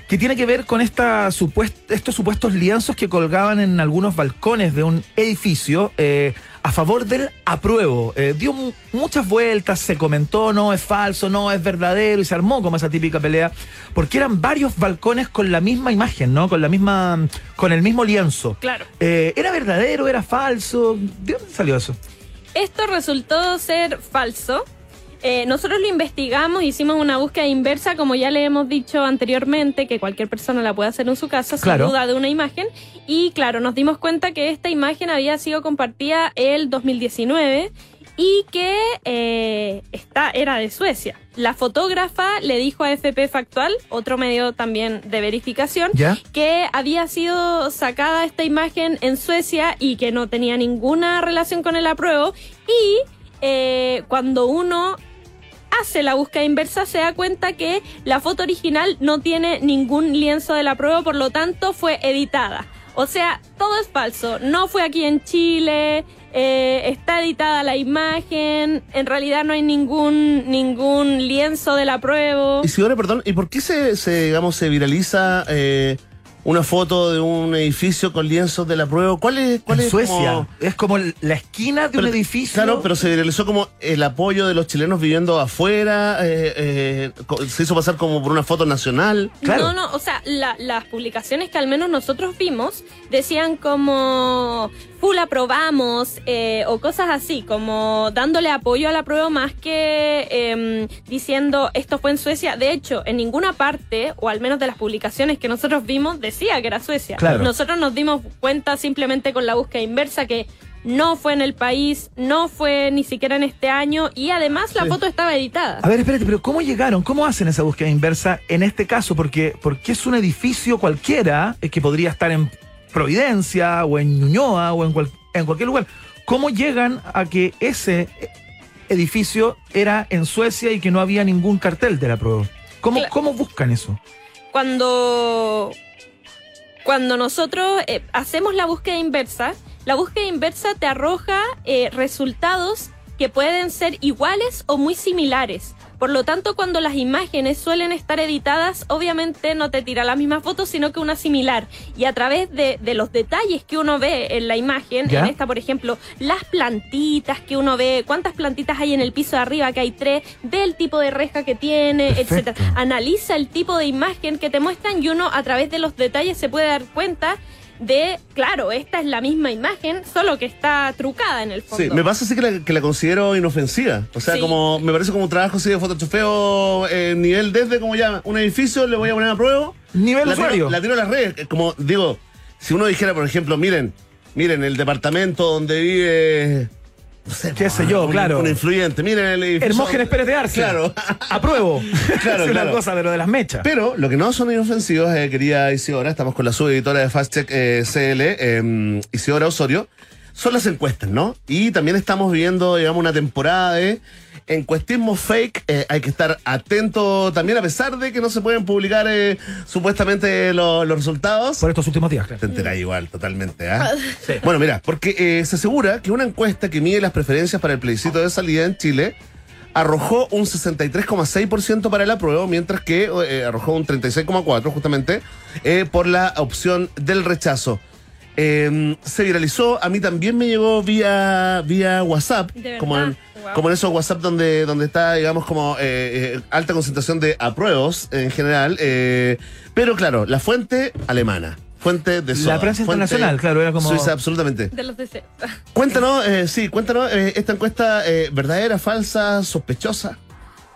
que tiene que ver con esta supuest- estos supuestos lienzos que colgaban en algunos balcones de un edificio eh, a favor del apruebo. Eh, dio mu- muchas vueltas, se comentó, no es falso, no es verdadero, y se armó como esa típica pelea, porque eran varios balcones con la misma imagen, ¿no? Con la misma, con el mismo lienzo. Claro. Eh, ¿Era verdadero? ¿Era falso? ¿De dónde salió eso? Esto resultó ser falso. Eh, nosotros lo investigamos, hicimos una búsqueda inversa, como ya le hemos dicho anteriormente, que cualquier persona la puede hacer en su casa Claro. sin duda de una imagen. Y claro, nos dimos cuenta que esta imagen había sido compartida el 2019 y que eh, esta era de Suecia. La fotógrafa le dijo a FP Factual, otro medio también de verificación, ¿Ya? que había sido sacada esta imagen en Suecia y que no tenía ninguna relación con el apruebo. Y eh, cuando uno hace la búsqueda inversa se da cuenta que la foto original no tiene ningún lienzo del apruebo, por lo tanto fue editada. O sea, todo es falso. No fue aquí en Chile, eh, está editada la imagen, en realidad no hay ningún, ningún lienzo del apruebo. Isidora, perdón, ¿y por qué se, se, digamos, se viraliza eh, una foto de un edificio con lienzos de la prueba? ¿Cuál es, cuál en es Suecia. como- Es como la esquina de un edificio. Claro, pero se viralizó como el apoyo de los chilenos viviendo afuera, eh, eh, se hizo pasar como por una foto nacional. Claro. No, no, o sea, la- las publicaciones que al menos nosotros vimos decían como full aprobamos eh, o cosas así, como dándole apoyo a la prueba más que em, diciendo esto fue en Suecia. De hecho, en ninguna parte, o al menos de las publicaciones que nosotros vimos, decía que era Suecia. Claro. Nosotros nos dimos cuenta simplemente con la búsqueda inversa que no fue en el país, no fue ni siquiera en este año y además la Sí. foto estaba editada. A ver, espérate, pero ¿cómo llegaron? ¿Cómo hacen esa búsqueda inversa en este caso? Porque, porque es un edificio cualquiera eh, que podría estar en Providencia o en Ñuñoa o en, cual- en cualquier lugar. ¿Cómo llegan a que ese edificio era en Suecia y que no había ningún cartel de la prueba? ¿Cómo, ¿Cómo buscan eso? cuando, cuando nosotros eh, hacemos la búsqueda inversa, la búsqueda inversa te arroja eh, resultados que pueden ser iguales o muy similares. Por lo tanto, cuando las imágenes suelen estar editadas, obviamente no te tira la misma foto, sino que una similar. Y a través de, de los detalles que uno ve en la imagen, ¿Ya? en esta, por ejemplo, las plantitas que uno ve, cuántas plantitas hay en el piso de arriba, que hay tres, ve el tipo de reja que tiene, Perfecto. etcétera. Analiza el tipo de imagen que te muestran y uno a través de los detalles se puede dar cuenta de, claro, esta es la misma imagen, solo que está trucada en el fondo. Sí, me pasa así que la, que la considero inofensiva. O sea, Sí. como me parece como un trabajo así de photoshopeo eh, nivel desde como ya un edificio, le voy a poner a prueba. Nivel la usuario. Tiro, la tiro a las redes. Como digo, si uno dijera, por ejemplo, miren, miren, el departamento donde vive. No sé, Qué sé yo, un- claro. Un influyente. Miren el. Hermógenes Pérez de Arce. Claro. [laughs] Apruebo. [laughs] Claro, [laughs] es una claro. cosa, pero de las mechas. Pero lo que no son inofensivos, eh, querida Isidora, estamos con la subeditora de Fast Check eh, CL, eh, Isidora Osorio, son las encuestas, ¿no? Y también estamos viviendo, digamos, una temporada de encuestismo fake. eh, hay que estar atento también, a pesar de que no se pueden publicar eh, supuestamente lo- los resultados. Por estos últimos días, claro. Te enterás igual, totalmente, ¿ah? Bueno, mira, porque eh, se asegura que una encuesta que mide las preferencias para el plebiscito de salida en Chile arrojó un 63,6% para el apruebo, mientras que eh, arrojó un 36,4% justamente eh, por la opción del rechazo. Eh, se viralizó, a mí también me llegó vía, vía WhatsApp, como en, Wow. como en esos WhatsApp donde, donde está, digamos, como eh, eh, alta concentración de apruebos en general. eh, pero claro, la fuente alemana. Fuente de soda, La prensa fuente internacional, claro, era como- Suiza, absolutamente. De los deseos. Cuéntanos, eh, sí, cuéntanos, eh, esta encuesta, eh, ¿verdadera, falsa, sospechosa?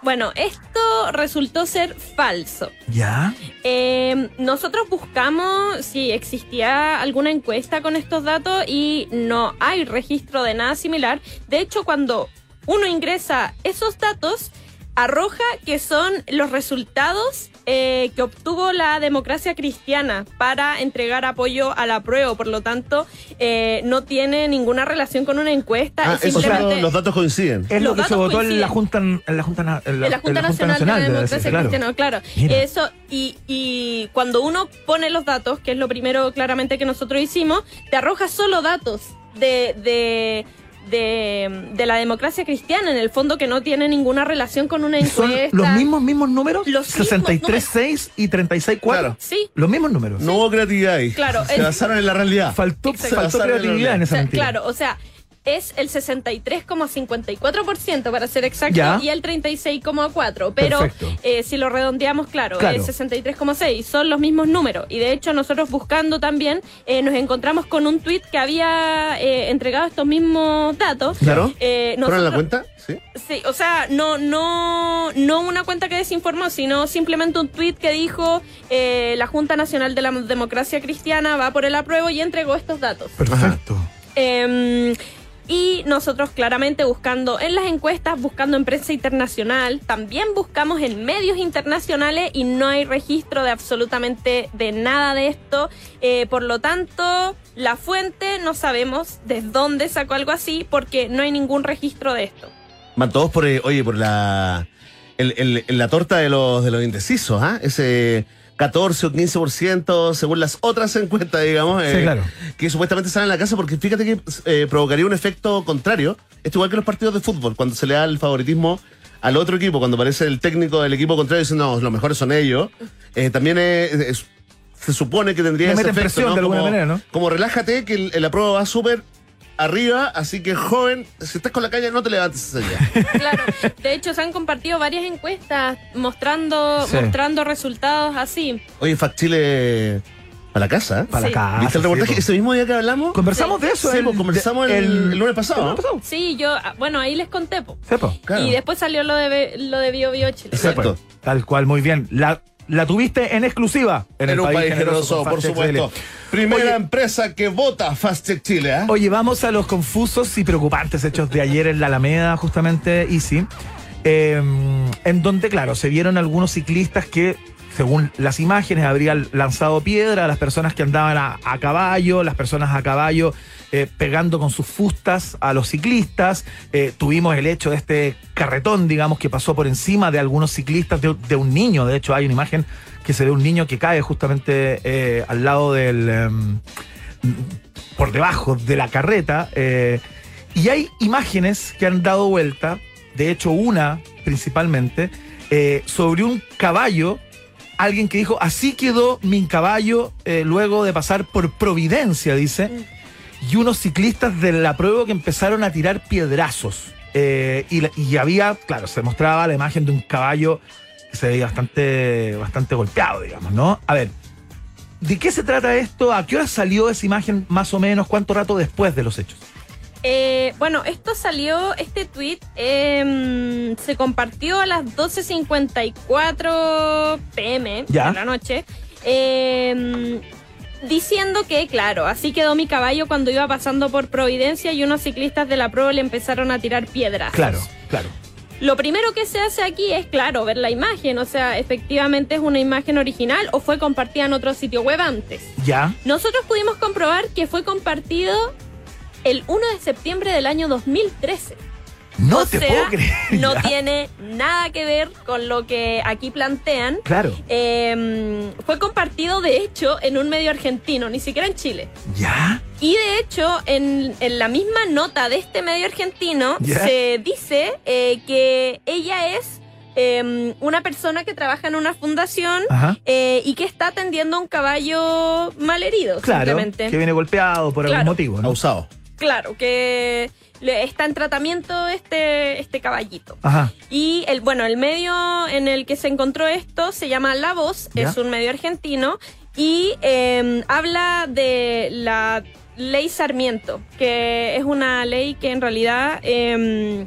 Bueno, esto resultó ser falso. ¿Ya? Eh, nosotros buscamos si existía alguna encuesta con estos datos y no hay registro de nada similar. De hecho, cuando uno ingresa esos datos, arroja que son los resultados eh, que obtuvo la democracia cristiana para entregar apoyo a la prueba. Por lo tanto, eh, no tiene ninguna relación con una encuesta. Ah, es simplemente- los, datos coinciden. Es lo Los que se votó en la. Junta, en la Junta, en la, en la Junta en la Nacional, de la Democracia claro. Cristiana, claro. Mira. Eso, y, y cuando uno pone los datos, que es lo primero claramente que nosotros hicimos, te arroja solo datos de, de, de, de la democracia cristiana, en el fondo que no tiene ninguna relación con una ¿Y ¿Son encuesta. los mismos mismos números? Los mismos 63.6 y 36.4. Claro. Sí, Los mismos números. No hubo creatividad ahí. Claro, Se el- basaron en la realidad. Faltó, faltó en creatividad en o esa sea, mentira. claro, o sea, es el 63,54% para ser exacto Ya. y el 36,4%. Pero eh, si lo redondeamos, claro, Claro. es 63,6%. Son los mismos números. Y de hecho, nosotros buscando también, eh, nos encontramos con un tweet que había eh, entregado estos mismos datos. Claro. Eh, ¿Fueron la nosotros- cuenta? Sí. Sí, o sea, no, no, no una cuenta que desinformó, sino simplemente un tuit que dijo eh, la Junta Nacional de la Democracia Cristiana va por el apruebo y entregó estos datos. Perfecto. Eh, y nosotros claramente buscando en las encuestas, buscando en prensa internacional, también buscamos en medios internacionales y no hay registro de absolutamente de nada de esto. Eh, por lo tanto, la fuente no sabemos de dónde sacó algo así porque no hay ningún registro de esto. Van todos por, eh, oye, por la, la torta de los, de los indecisos, ¿ah? Ese 14 o 15% según las otras encuestas, digamos. Sí, claro. Que supuestamente salen a la casa porque fíjate que eh, provocaría un efecto contrario. Esto igual que los partidos de fútbol, cuando se le da el favoritismo al otro equipo, cuando aparece el técnico del equipo contrario diciendo, no, los mejores son ellos. Eh, también es- es- se supone que tendría Le ese efecto, presión ¿no? de alguna como, manera, ¿no? Como relájate, que el, el apruebo va súper arriba, así que joven, si estás con la calle, no te levantes allá. [laughs] Claro, de hecho se han compartido varias encuestas mostrando, Sí. mostrando resultados así. Oye, Fact Chile para la casa. ¿eh? Para Sí. la casa. ¿Viste el reportaje? po. Ese mismo día que hablamos. Conversamos de eso. Sí, el- pues, conversamos el- el lunes pasado, el ¿no? lunes pasado. Sí, yo, ah, bueno, ahí les conté. po. Claro. Y después salió lo de, lo de Bio Bio Chile. Exacto. Tal cual, muy bien. La, la tuviste en exclusiva en, En, el un país generoso, por supuesto. Primera Oye, empresa que vota Fast Check Chile, ¿ah? Oye, vamos a los confusos y preocupantes hechos de ayer en la Alameda, justamente, Easy. eh, en donde, claro, se vieron algunos ciclistas que, según las imágenes, habrían lanzado piedra a las personas que andaban a, a caballo, las personas a caballo eh, pegando con sus fustas a los ciclistas. Eh, tuvimos el hecho de este carretón, digamos, que pasó por encima de algunos ciclistas, de, un niño. De hecho, hay una imagen que se ve un niño que cae justamente eh, al lado del. em, por debajo de la carreta. y hay imágenes que han dado vuelta de hecho una principalmente, sobre un caballo, alguien que dijo, así quedó mi caballo eh, luego de pasar por Providencia, dice, y unos ciclistas de la prueba que empezaron a tirar piedrazos. Eh, y, y había, claro, se mostraba la imagen de un caballo que se veía bastante, bastante golpeado, digamos, ¿no? A ver, ¿de qué se trata esto? ¿A qué hora salió esa imagen más o menos? ¿Cuánto rato después de los hechos? Eh, bueno, esto salió, este tweet em, se compartió a las 12.54 pm Ya. de la noche. em, diciendo que, claro, así quedó mi caballo cuando iba pasando por Providencia y unos ciclistas de la Pro le empezaron a tirar piedras. Claro, claro. Lo primero que se hace aquí es, claro, ver la imagen, o sea, efectivamente es una imagen original o fue compartida en otro sitio web antes. Ya. Nosotros pudimos comprobar que fue compartido el 1 de septiembre del año 2013. No o te sea, puedo creer. [laughs] No ya. tiene nada que ver con lo que aquí plantean. Claro. Eh, fue compartido, de hecho, en un medio argentino, ni siquiera en Chile. ¿Ya? Y de hecho, en, en la misma nota de este medio argentino, Ya. se dice eh, que ella es eh, una persona que trabaja en una fundación eh, y que está atendiendo a un caballo malherido, Claro. simplemente. Que viene golpeado por algún motivo, ¿no? Abusado. Claro, que está en tratamiento este, este caballito. Ajá. Y el, bueno, el medio en el que se encontró esto se llama La Voz, Ya. es un medio argentino, y eh, habla de la ley Sarmiento, que es una ley que en realidad eh,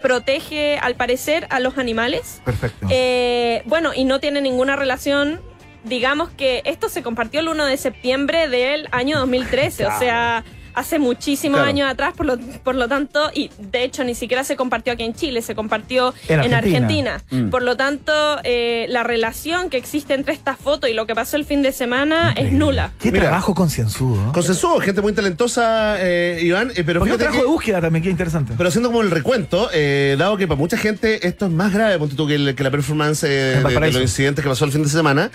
protege, al parecer, a los animales. Perfecto. Eh, bueno, y no tiene ninguna relación. Digamos que esto se compartió el 1 de septiembre del año 2013, o sea, hace muchísimos Claro. años atrás, por lo, por lo tanto, y de hecho ni siquiera se compartió aquí en Chile, se compartió En en Argentina. Mm. Por lo tanto, eh, la relación que existe entre esta foto y lo que pasó el fin de semana es nula. Qué Mira. trabajo concienzudo. Consensuó, gente muy talentosa, eh, Iván, eh, pero Porque un fíjate trabajo que- de búsqueda también, qué interesante. Pero haciendo como el recuento, eh, dado que para mucha gente esto es más grave, ponte tú, que, el- que la performance eh, de, los incidentes que pasó el fin de semana.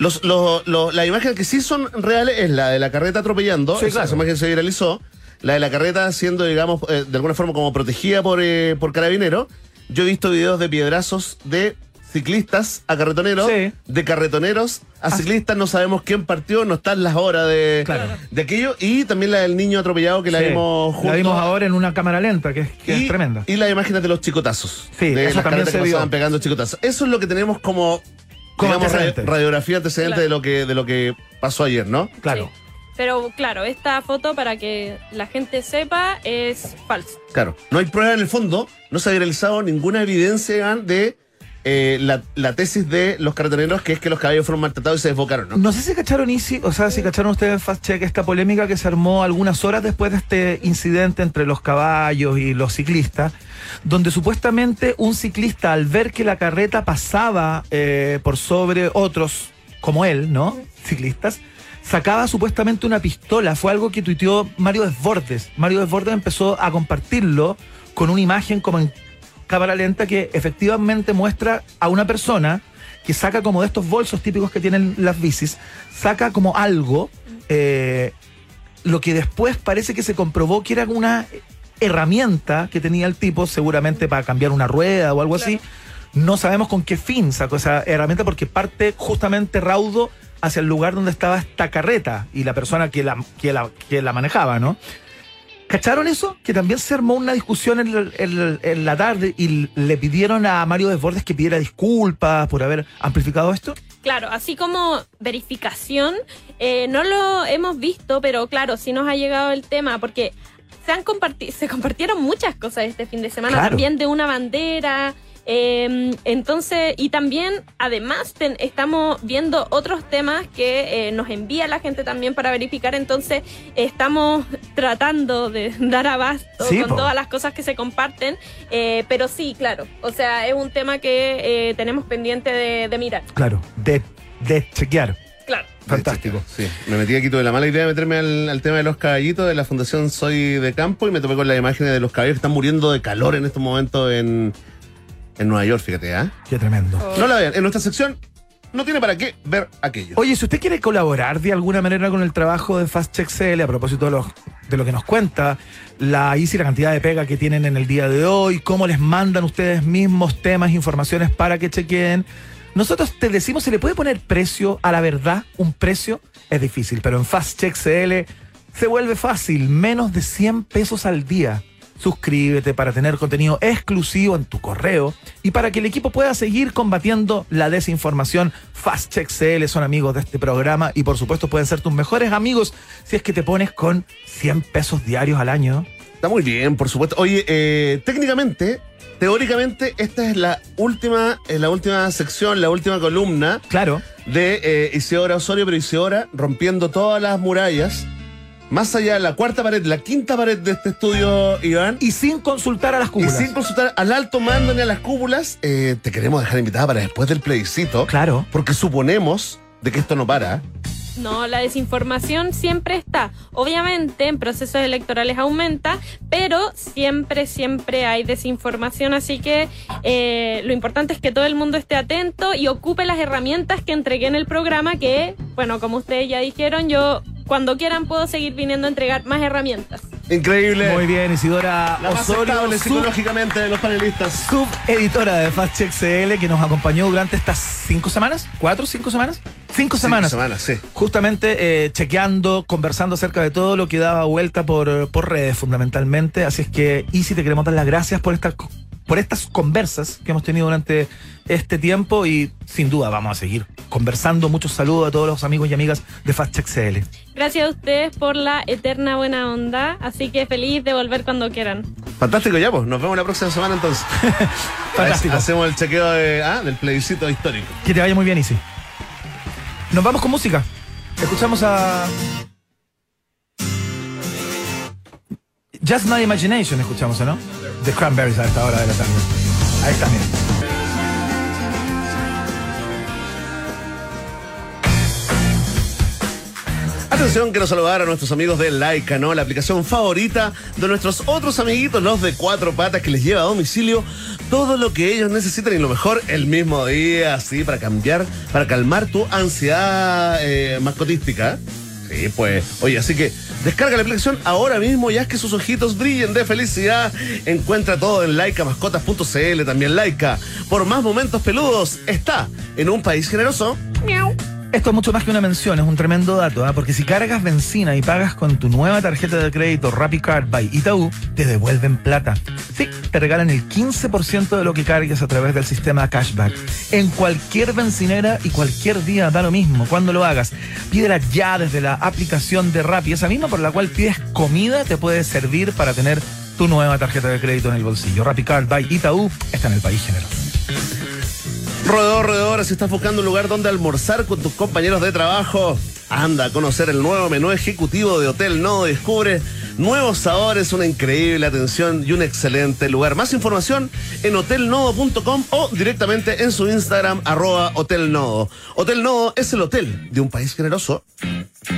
Los, los, los- las imágenes que sí son reales es la de la carreta atropellando, Sí, claro. esa imagen se viralizó, la de la carreta siendo, digamos, eh, de alguna forma como protegida por, eh, por carabineros. Yo he visto videos de piedrazos de ciclistas a carretoneros, Sí. de carretoneros a Ah. ciclistas, no sabemos quién partió, no están las horas de, Claro. de aquello, y también la del niño atropellado que la Sí. vimos juntos. La vimos ahora en una cámara lenta, que es, tremenda. Y las imágenes de los chicotazos. Sí, de las también carretas se que vio. pegando chicotazos. Eso es lo que tenemos Como digamos, antecedente. radiografía antecedente Claro. de lo que de lo que pasó ayer, ¿no? Claro. Sí. Pero claro, esta foto, para que la gente sepa, es falsa. Claro. No hay prueba en el fondo, no se ha viralizado ninguna evidencia de eh, la, la tesis de los carretoneros, que es que los caballos fueron maltratados y se desbocaron, ¿no? No sé si cacharon Easy, o sea, si cacharon ustedes en Fast Check esta polémica que se armó algunas horas después de este incidente entre los caballos y los ciclistas, donde supuestamente un ciclista al ver que la carreta pasaba eh, por sobre otros como él, ¿no? Ciclistas, sacaba supuestamente una pistola. Fue algo que tuiteó Mario Desbordes. Mario Desbordes empezó a compartirlo con una imagen como en cámara lenta que efectivamente muestra a una persona que saca como de estos bolsos típicos que tienen las bicis, saca como algo, eh, lo que después parece que se comprobó que era una herramienta que tenía el tipo, seguramente para cambiar una rueda o algo así. No sabemos con qué fin sacó esa herramienta porque parte justamente raudo hacia el lugar donde estaba esta carreta y la persona que la, que la, que la manejaba, ¿no? ¿Cacharon eso? Que también se armó una discusión en, el- en- en la tarde y le pidieron a Mario Desbordes que pidiera disculpas por haber amplificado esto. Claro, así como verificación, eh, no lo hemos visto, pero claro, sí nos ha llegado el tema, porque se, han comparti- se compartieron muchas cosas este fin de semana, Claro. también de una bandera. Eh, entonces, y también, además, ten- estamos viendo otros temas que eh, nos envía la gente también para verificar. Entonces, estamos tratando de [laughs] dar abasto Sí, con po. todas las cosas que se comparten. eh, pero sí, claro, o sea, es un tema que eh, tenemos pendiente de, de mirar. Claro, de, de chequear. Claro. Fantástico. Sí, me metí aquí, tuve la mala idea de meterme al, al tema de los caballitos de la Fundación Soy de Campo y me topé con las imágenes de los caballos que están muriendo de calor en estos momentos en, en Nueva York, fíjate, ¿ah? Qué tremendo. Oh. No la vean, en nuestra sección no tiene para qué ver aquello. Oye, si usted quiere colaborar de alguna manera con el trabajo de Fast Check CL, a propósito de, los- de lo que nos cuenta la ICI, la cantidad de pega que tienen en el día de hoy, cómo les mandan ustedes mismos temas, informaciones para que chequeen. Nosotros te decimos, ¿se le puede poner precio a la verdad? ¿Un precio? Es difícil, pero en Fast Check CL se vuelve fácil, menos de 100 pesos al día. Suscríbete para tener contenido exclusivo en tu correo y para que el equipo pueda seguir combatiendo la desinformación. Fast Check CL son amigos de este programa y por supuesto pueden ser tus mejores amigos si es que te pones con 100 pesos diarios al año. Está muy bien, por supuesto. Oye, eh, técnicamente, teóricamente, esta es la última, eh, la última sección, la última columna Claro. de eh, Isidora Osorio, pero Isidora rompiendo todas las murallas. Más allá de la cuarta pared, la quinta pared de este estudio, Iván. Y sin consultar a las Y cúpulas. sin consultar al alto mando ni a las cúpulas, eh, te queremos dejar invitada para después del plebiscito. Claro. Porque suponemos de que esto no para. No, la desinformación siempre está. Obviamente en procesos electorales aumenta, pero siempre, siempre hay desinformación. Así que eh, lo importante es que todo el mundo esté atento y ocupe las herramientas que entregué en el programa, que, bueno, como ustedes ya dijeron, yo cuando quieran puedo seguir viniendo a entregar más herramientas. Increíble. Muy bien, Isidora La más Osorio, estable sub- psicológicamente de los panelistas. subeditora de Fast Check CL, que nos acompañó durante estas cinco semanas, cuatro, cinco semanas, cinco semanas. semanas, sí. Justamente eh, chequeando, conversando acerca de todo lo que daba vuelta por, por redes fundamentalmente. Así es que, Isi, te queremos dar las gracias por estas, por estas conversas que hemos tenido durante este tiempo y sin duda vamos a seguir conversando. Muchos saludos a todos los amigos y amigas de Fast Check CL. Gracias a ustedes por la eterna buena onda, así que feliz de volver cuando quieran. Fantástico, ya pues. Nos vemos la próxima semana entonces. [laughs] Fantástico. Hacemos el chequeo de, ah, del plebiscito histórico. Que te vaya muy bien, Isi. Nos vamos con música. Escuchamos a. Just My Imagination, escuchamos, ¿no? The Cranberries a esta hora de la tarde. Ahí está. Atención, quiero saludar a nuestros amigos de Laika, ¿no? La aplicación favorita de nuestros otros amiguitos, los de cuatro patas, que les lleva a domicilio todo lo que ellos necesitan y lo mejor el mismo día, así, para cambiar, para calmar tu ansiedad eh, mascotística. Sí, pues, oye, así que descarga la aplicación ahora mismo y haz que sus ojitos brillen de felicidad. Encuentra todo en laicamascotas.cl, también Laika. Por más momentos peludos, está en un país generoso. Esto es mucho más que una mención, es un tremendo dato, ¿ah? porque si cargas benzina y pagas con tu nueva tarjeta de crédito RappiCard by Itaú, te devuelven plata. Sí, te regalan el 15% de lo que cargues a través del sistema cashback. En cualquier bencinera y cualquier día da lo mismo, cuando lo hagas. Pídela ya desde la aplicación de Rappi, esa misma por la cual pides comida te puede servir para tener tu nueva tarjeta de crédito en el bolsillo. RappiCard by Itaú está en el país generoso. Roedor, roedora, si estás buscando un lugar donde almorzar con tus compañeros de trabajo, anda a conocer el nuevo menú ejecutivo de Hotel Nodo. Descubre nuevos sabores, una increíble atención y un excelente lugar. Más información en hotelnodo.com o directamente en su Instagram, arroba Hotel Nodo. Hotel Nodo es el hotel de un país generoso.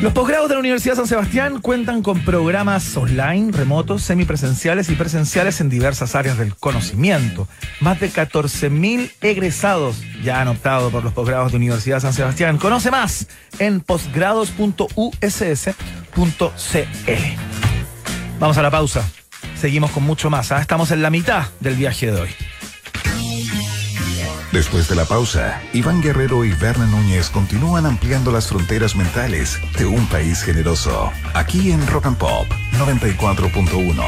Los posgrados de la Universidad San Sebastián cuentan con programas online, remotos, semipresenciales y presenciales en diversas áreas del conocimiento. Más de 14.000 egresados ya han optado por los posgrados de Universidad San Sebastián. Conoce más en posgrados.uss.cl. Vamos a la pausa. Seguimos con mucho más. ¿ah? Estamos en la mitad del viaje de hoy. Después de la pausa, Iván Guerrero y Berna Núñez continúan ampliando las fronteras mentales de un país generoso. Aquí en Rock and Pop 94.1.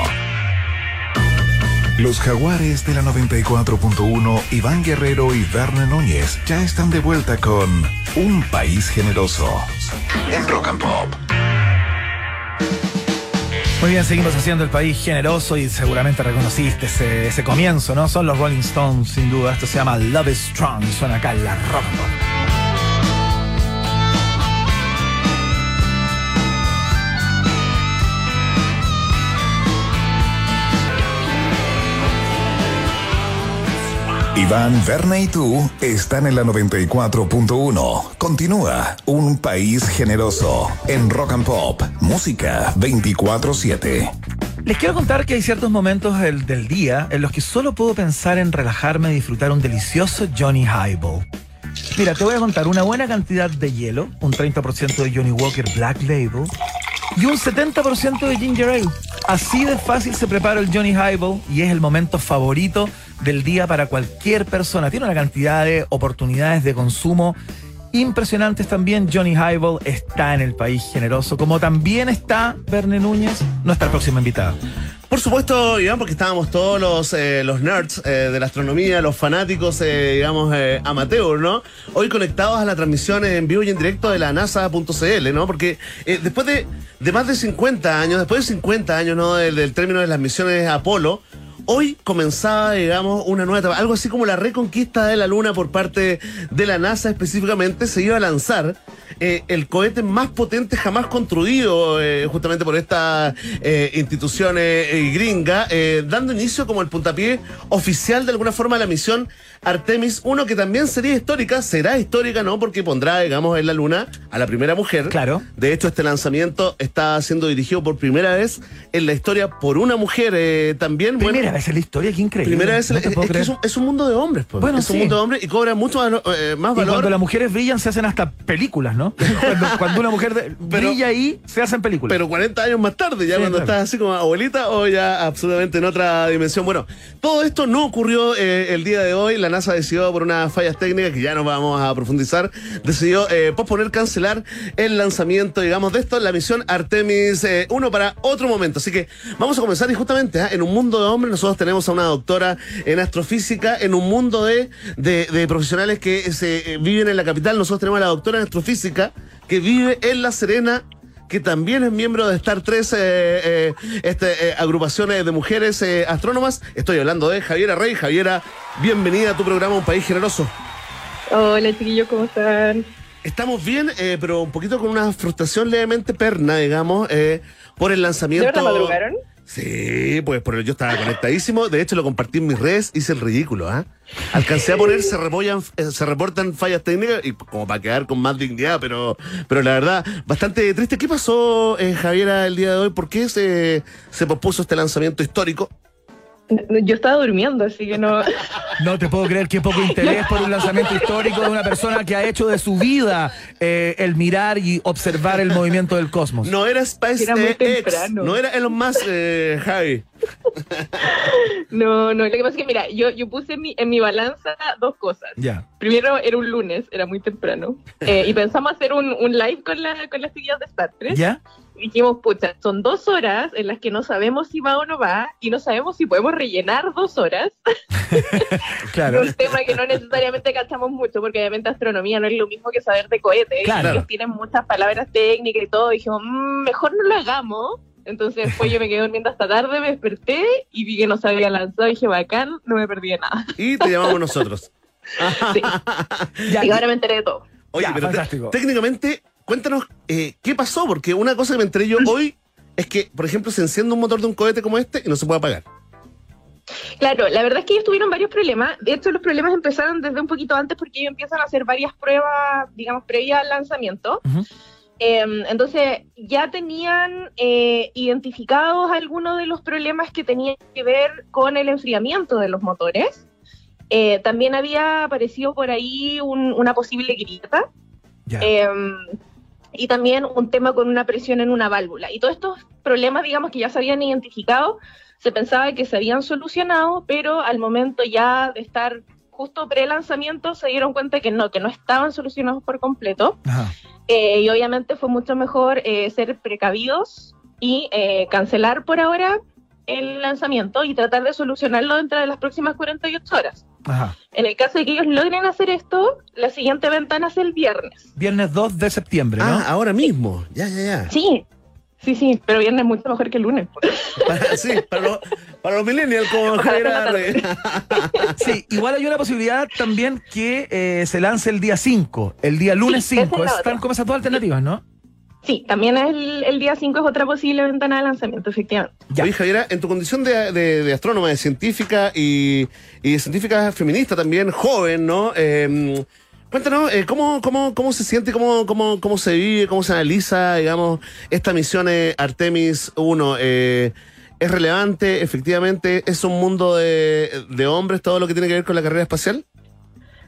Los jaguares de la 94.1, Iván Guerrero y Berna Núñez ya están de vuelta con Un País Generoso en Rock and Pop. Muy bien, seguimos haciendo el país generoso y seguramente reconociste ese, comienzo, ¿no? Son los Rolling Stones, sin duda. Esto se llama Love is Strong suena acá en la. Iván, Berna y tú están en la 94.1. Continúa Un País Generoso en Rock and Pop. Música 24-7. Les quiero contar que hay ciertos momentos del, del día en los que solo puedo pensar en relajarme y disfrutar un delicioso Johnny Highball. Mira, te voy a contar una buena cantidad de hielo, un 30% de Johnny Walker Black Label y un 70% de Ginger Ale. Así de fácil se prepara el Johnny Highball y es el momento favorito del día para cualquier persona. Tiene una cantidad de oportunidades de consumo impresionantes también. Johnny Highball está en el país generoso, como también está Verne Núñez, nuestra próxima invitada. Por supuesto, Iván, porque estábamos todos los, eh, los nerds eh, de la astronomía, los fanáticos, eh, digamos, eh, amateur, ¿no? Hoy conectados a la transmisión en vivo y en directo de la NASA.cl, ¿no? Porque después de, de más de 50 años, después de 50 años, ¿no? Del, del término de las misiones Apolo, Hoy comenzaba, digamos, una nueva etapa, algo así como la reconquista de la Luna por parte de la NASA específicamente, se iba a lanzar eh, el cohete más potente jamás construido eh, justamente por esta eh, institución eh, eh, gringa, eh, dando inicio como el puntapié oficial de alguna forma a la misión Artemis 1, que también sería histórica, será histórica, ¿no? Porque pondrá, digamos, en la Luna a la primera mujer. Claro. De hecho, este lanzamiento está siendo dirigido por primera vez en la historia por una mujer eh, también. Bueno, Primera vez en la historia, qué increíble. Primera vez, No es, te puedo es que es un, es un mundo de hombres, pues. Bueno, es un mundo de hombres y cobra mucho más Y cuando valor. las mujeres brillan se hacen hasta películas, ¿no? [laughs] Cuando, cuando una mujer de- [laughs] Pero- brilla ahí, se hacen películas. Pero 40 años más tarde, ya Sí, cuando claro. estás así como abuelita o ya absolutamente en otra dimensión. Bueno, todo esto no ocurrió eh, el día de hoy. La NASA decidió por unas fallas técnicas que ya no vamos a profundizar, decidió eh, posponer, cancelar el lanzamiento, digamos, de esto, la misión Artemis eh, 1 para otro momento. Así que vamos a comenzar y justamente ah, en un mundo de hombres nosotros tenemos a una doctora en astrofísica, en un mundo de, de, de profesionales que se eh, viven en la capital. Nosotros tenemos a la doctora en astrofísica que vive en La Serena que también es miembro de Star 3, eh, eh, este, eh, agrupaciones de mujeres astrónomas. Estoy hablando de Javiera Rey. Javiera, bienvenida a tu programa Un País Generoso. Hola chiquillos, ¿cómo están? Estamos bien, pero un poquito con una frustración levemente perna, digamos, por el ¿De lanzamiento. verdad madrugaron? Sí, pues por el- yo estaba conectadísimo. De hecho, lo compartí en mis redes, hice el ridículo, ¿ah? Alcancé a poner, se, eh, se reportan fallas técnicas y como para quedar con más dignidad, pero, pero la verdad, bastante triste. ¿Qué pasó, eh, Javiera, el día de hoy? ¿Por qué se, se pospuso este lanzamiento histórico? Yo estaba durmiendo, así que no. [laughs] No te puedo creer qué poco interés por un lanzamiento histórico de una persona que ha hecho de su vida eh, el mirar y observar el movimiento del cosmos. No era Space Era muy eh, X, temprano. no era Elon Musk, eh, Javi. No, no. Lo que pasa es que, mira, yo, yo puse en mi, en mi balanza dos cosas. Ya. Primero, era un lunes, era muy temprano. Eh, y pensamos hacer un, un live con, la, con las chiquillas de Star Trek. ¿Ya? Dijimos, pucha, son dos horas en las que no sabemos si va o no va. Y no sabemos si podemos rellenar dos horas. [laughs] Claro. un tema que no necesariamente cachamos mucho, porque obviamente astronomía no es lo mismo que saber de cohetes. Claro. Ellos tienen muchas palabras técnicas y todo. Y dijimos, "Mm, mejor no lo hagamos. Entonces después yo me quedé durmiendo hasta tarde, me desperté y vi que no se había lanzado. Y dije, bacán, no me perdí de nada. Y te llamamos nosotros. Sí. Ya, [laughs] Y ahora me enteré de todo. Oye, Ya, pero te- fantástico. técnicamente, cuéntanos eh, qué pasó, porque una cosa que me enteré yo hoy es que, por ejemplo, se enciende un motor de un cohete como este y no se puede apagar. Claro, la verdad es que ellos tuvieron varios problemas. De hecho, los problemas empezaron desde un poquito antes porque ellos empiezan a hacer varias pruebas, digamos, previas al lanzamiento. Eh, entonces, ya tenían eh, identificados algunos de los problemas que tenían que ver con el enfriamiento de los motores. Eh, también había aparecido por ahí un- una posible grieta. ya. Y también un tema con una presión en una válvula. Y todos estos problemas, digamos, que ya se habían identificado, se pensaba que se habían solucionado, pero al momento ya de estar justo pre-lanzamiento se dieron cuenta que no, que no estaban solucionados por completo. Eh, y obviamente fue mucho mejor eh, ser precavidos y eh, cancelar por ahora el lanzamiento y tratar de solucionarlo dentro de las próximas 48 horas. Ajá. En el caso de que ellos logren hacer esto, la siguiente ventana es el viernes. Viernes 2 de septiembre, ¿no? Ah, ahora mismo. Ya, ya, ya. Sí, sí, sí, pero viernes es mucho mejor que el lunes. Para, sí, para los, para los millennials como. [laughs] Sí, igual hay una posibilidad también que eh, se lance el día 5, el día lunes Sí, esa 5. es la Están como esas dos alternativas, ¿no? Sí, también el, el día 5 es otra posible ventana de lanzamiento, efectivamente. Ya. Oye, Javiera, en tu condición de, de- de astrónoma, de científica y, y de científica feminista también, joven, ¿no? Eh, cuéntanos, eh, ¿cómo, cómo, ¿cómo se siente, cómo, cómo, cómo se vive, cómo se analiza, digamos, esta misión eh, Artemis 1? Eh, ¿Es relevante? ¿Efectivamente es un mundo de, de hombres todo lo que tiene que ver con la carrera espacial?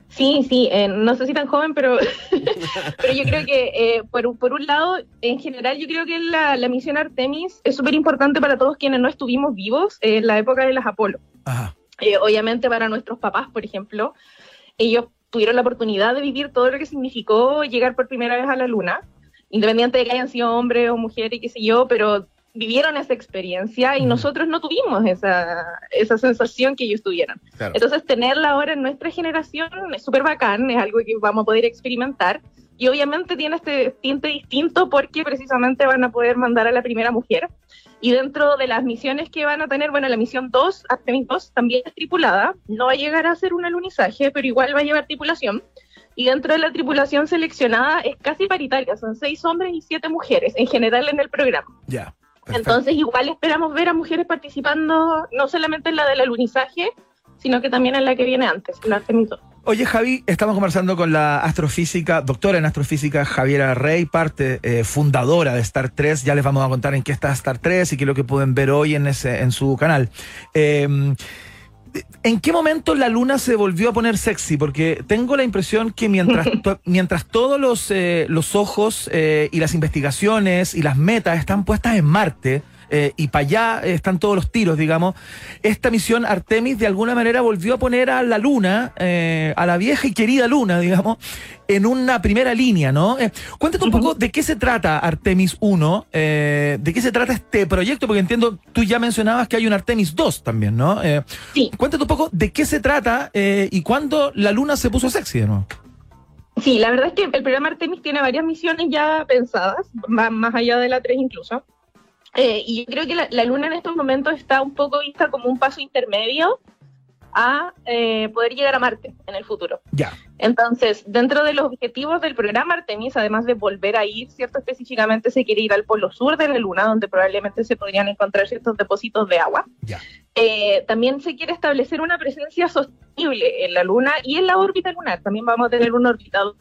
Sí, sí, eh, no sé si tan joven, pero, [laughs] pero yo creo que eh, por, un- por un lado, en general, yo creo que la, la misión Artemis es súper importante para todos quienes no estuvimos vivos en la época de las Apolo. Ajá. Eh, obviamente para nuestros papás, por ejemplo, ellos tuvieron la oportunidad de vivir todo lo que significó llegar por primera vez a la luna, independiente de que hayan sido hombres o mujeres y qué sé yo, pero vivieron esa experiencia y Ujú. nosotros no tuvimos esa, esa sensación que ellos tuvieron. Claro. Entonces, tenerla ahora en nuestra generación es súper bacán, es algo que vamos a poder experimentar. Y obviamente tiene este tinte distinto porque precisamente van a poder mandar a la primera mujer. Y dentro de las misiones que van a tener, bueno, la misión 2, Artemis 2, también es tripulada. No va a llegar a ser un alunizaje, pero igual va a llevar tripulación. Y dentro de la tripulación seleccionada es casi paritaria, son seis hombres y siete mujeres en general en el programa. Ya. Perfecto. Entonces, igual esperamos ver a mujeres participando no solamente en la del alunizaje, sino que también en la que viene antes, en la Artemis 2. Oye, Javi, estamos conversando con la astrofísica, doctora en astrofísica Javiera Rey, parte eh, fundadora de Star 3. Ya les vamos a contar en qué está Star 3 y qué es lo que pueden ver hoy en, ese, en su canal. Eh, ¿En qué momento la luna se volvió a poner sexy? Porque tengo la impresión que mientras, [laughs] to- mientras todos los, eh, los ojos eh, y las investigaciones y las metas están puestas en Marte, eh, y para allá están todos los tiros, digamos, esta misión Artemis de alguna manera volvió a poner a la luna, eh, a la vieja y querida luna, [laughs] digamos, en una primera línea, ¿no? Eh, cuéntate un poco de qué se trata Artemis 1, eh, de qué se trata este proyecto, porque entiendo, tú ya mencionabas que hay un Artemis 2 también, ¿no? Eh, Sí. Cuéntate un poco de qué se trata y cuándo la luna se puso sexy de nuevo. Sí, la verdad es que el programa Artemis tiene varias misiones ya pensadas, va más allá de la 3 incluso. Eh, y yo creo que la, la Luna en estos momentos está un poco vista como un paso intermedio a eh, poder llegar a Marte en el futuro. Ya. Entonces, dentro de los objetivos del programa Artemis, además de volver a ir, ¿cierto? Específicamente se quiere ir al polo sur de la Luna, donde probablemente se podrían encontrar ciertos depósitos de agua. Ya. Eh, también se quiere establecer una presencia sostenible en la Luna y en la órbita lunar. También vamos a tener un orbitador,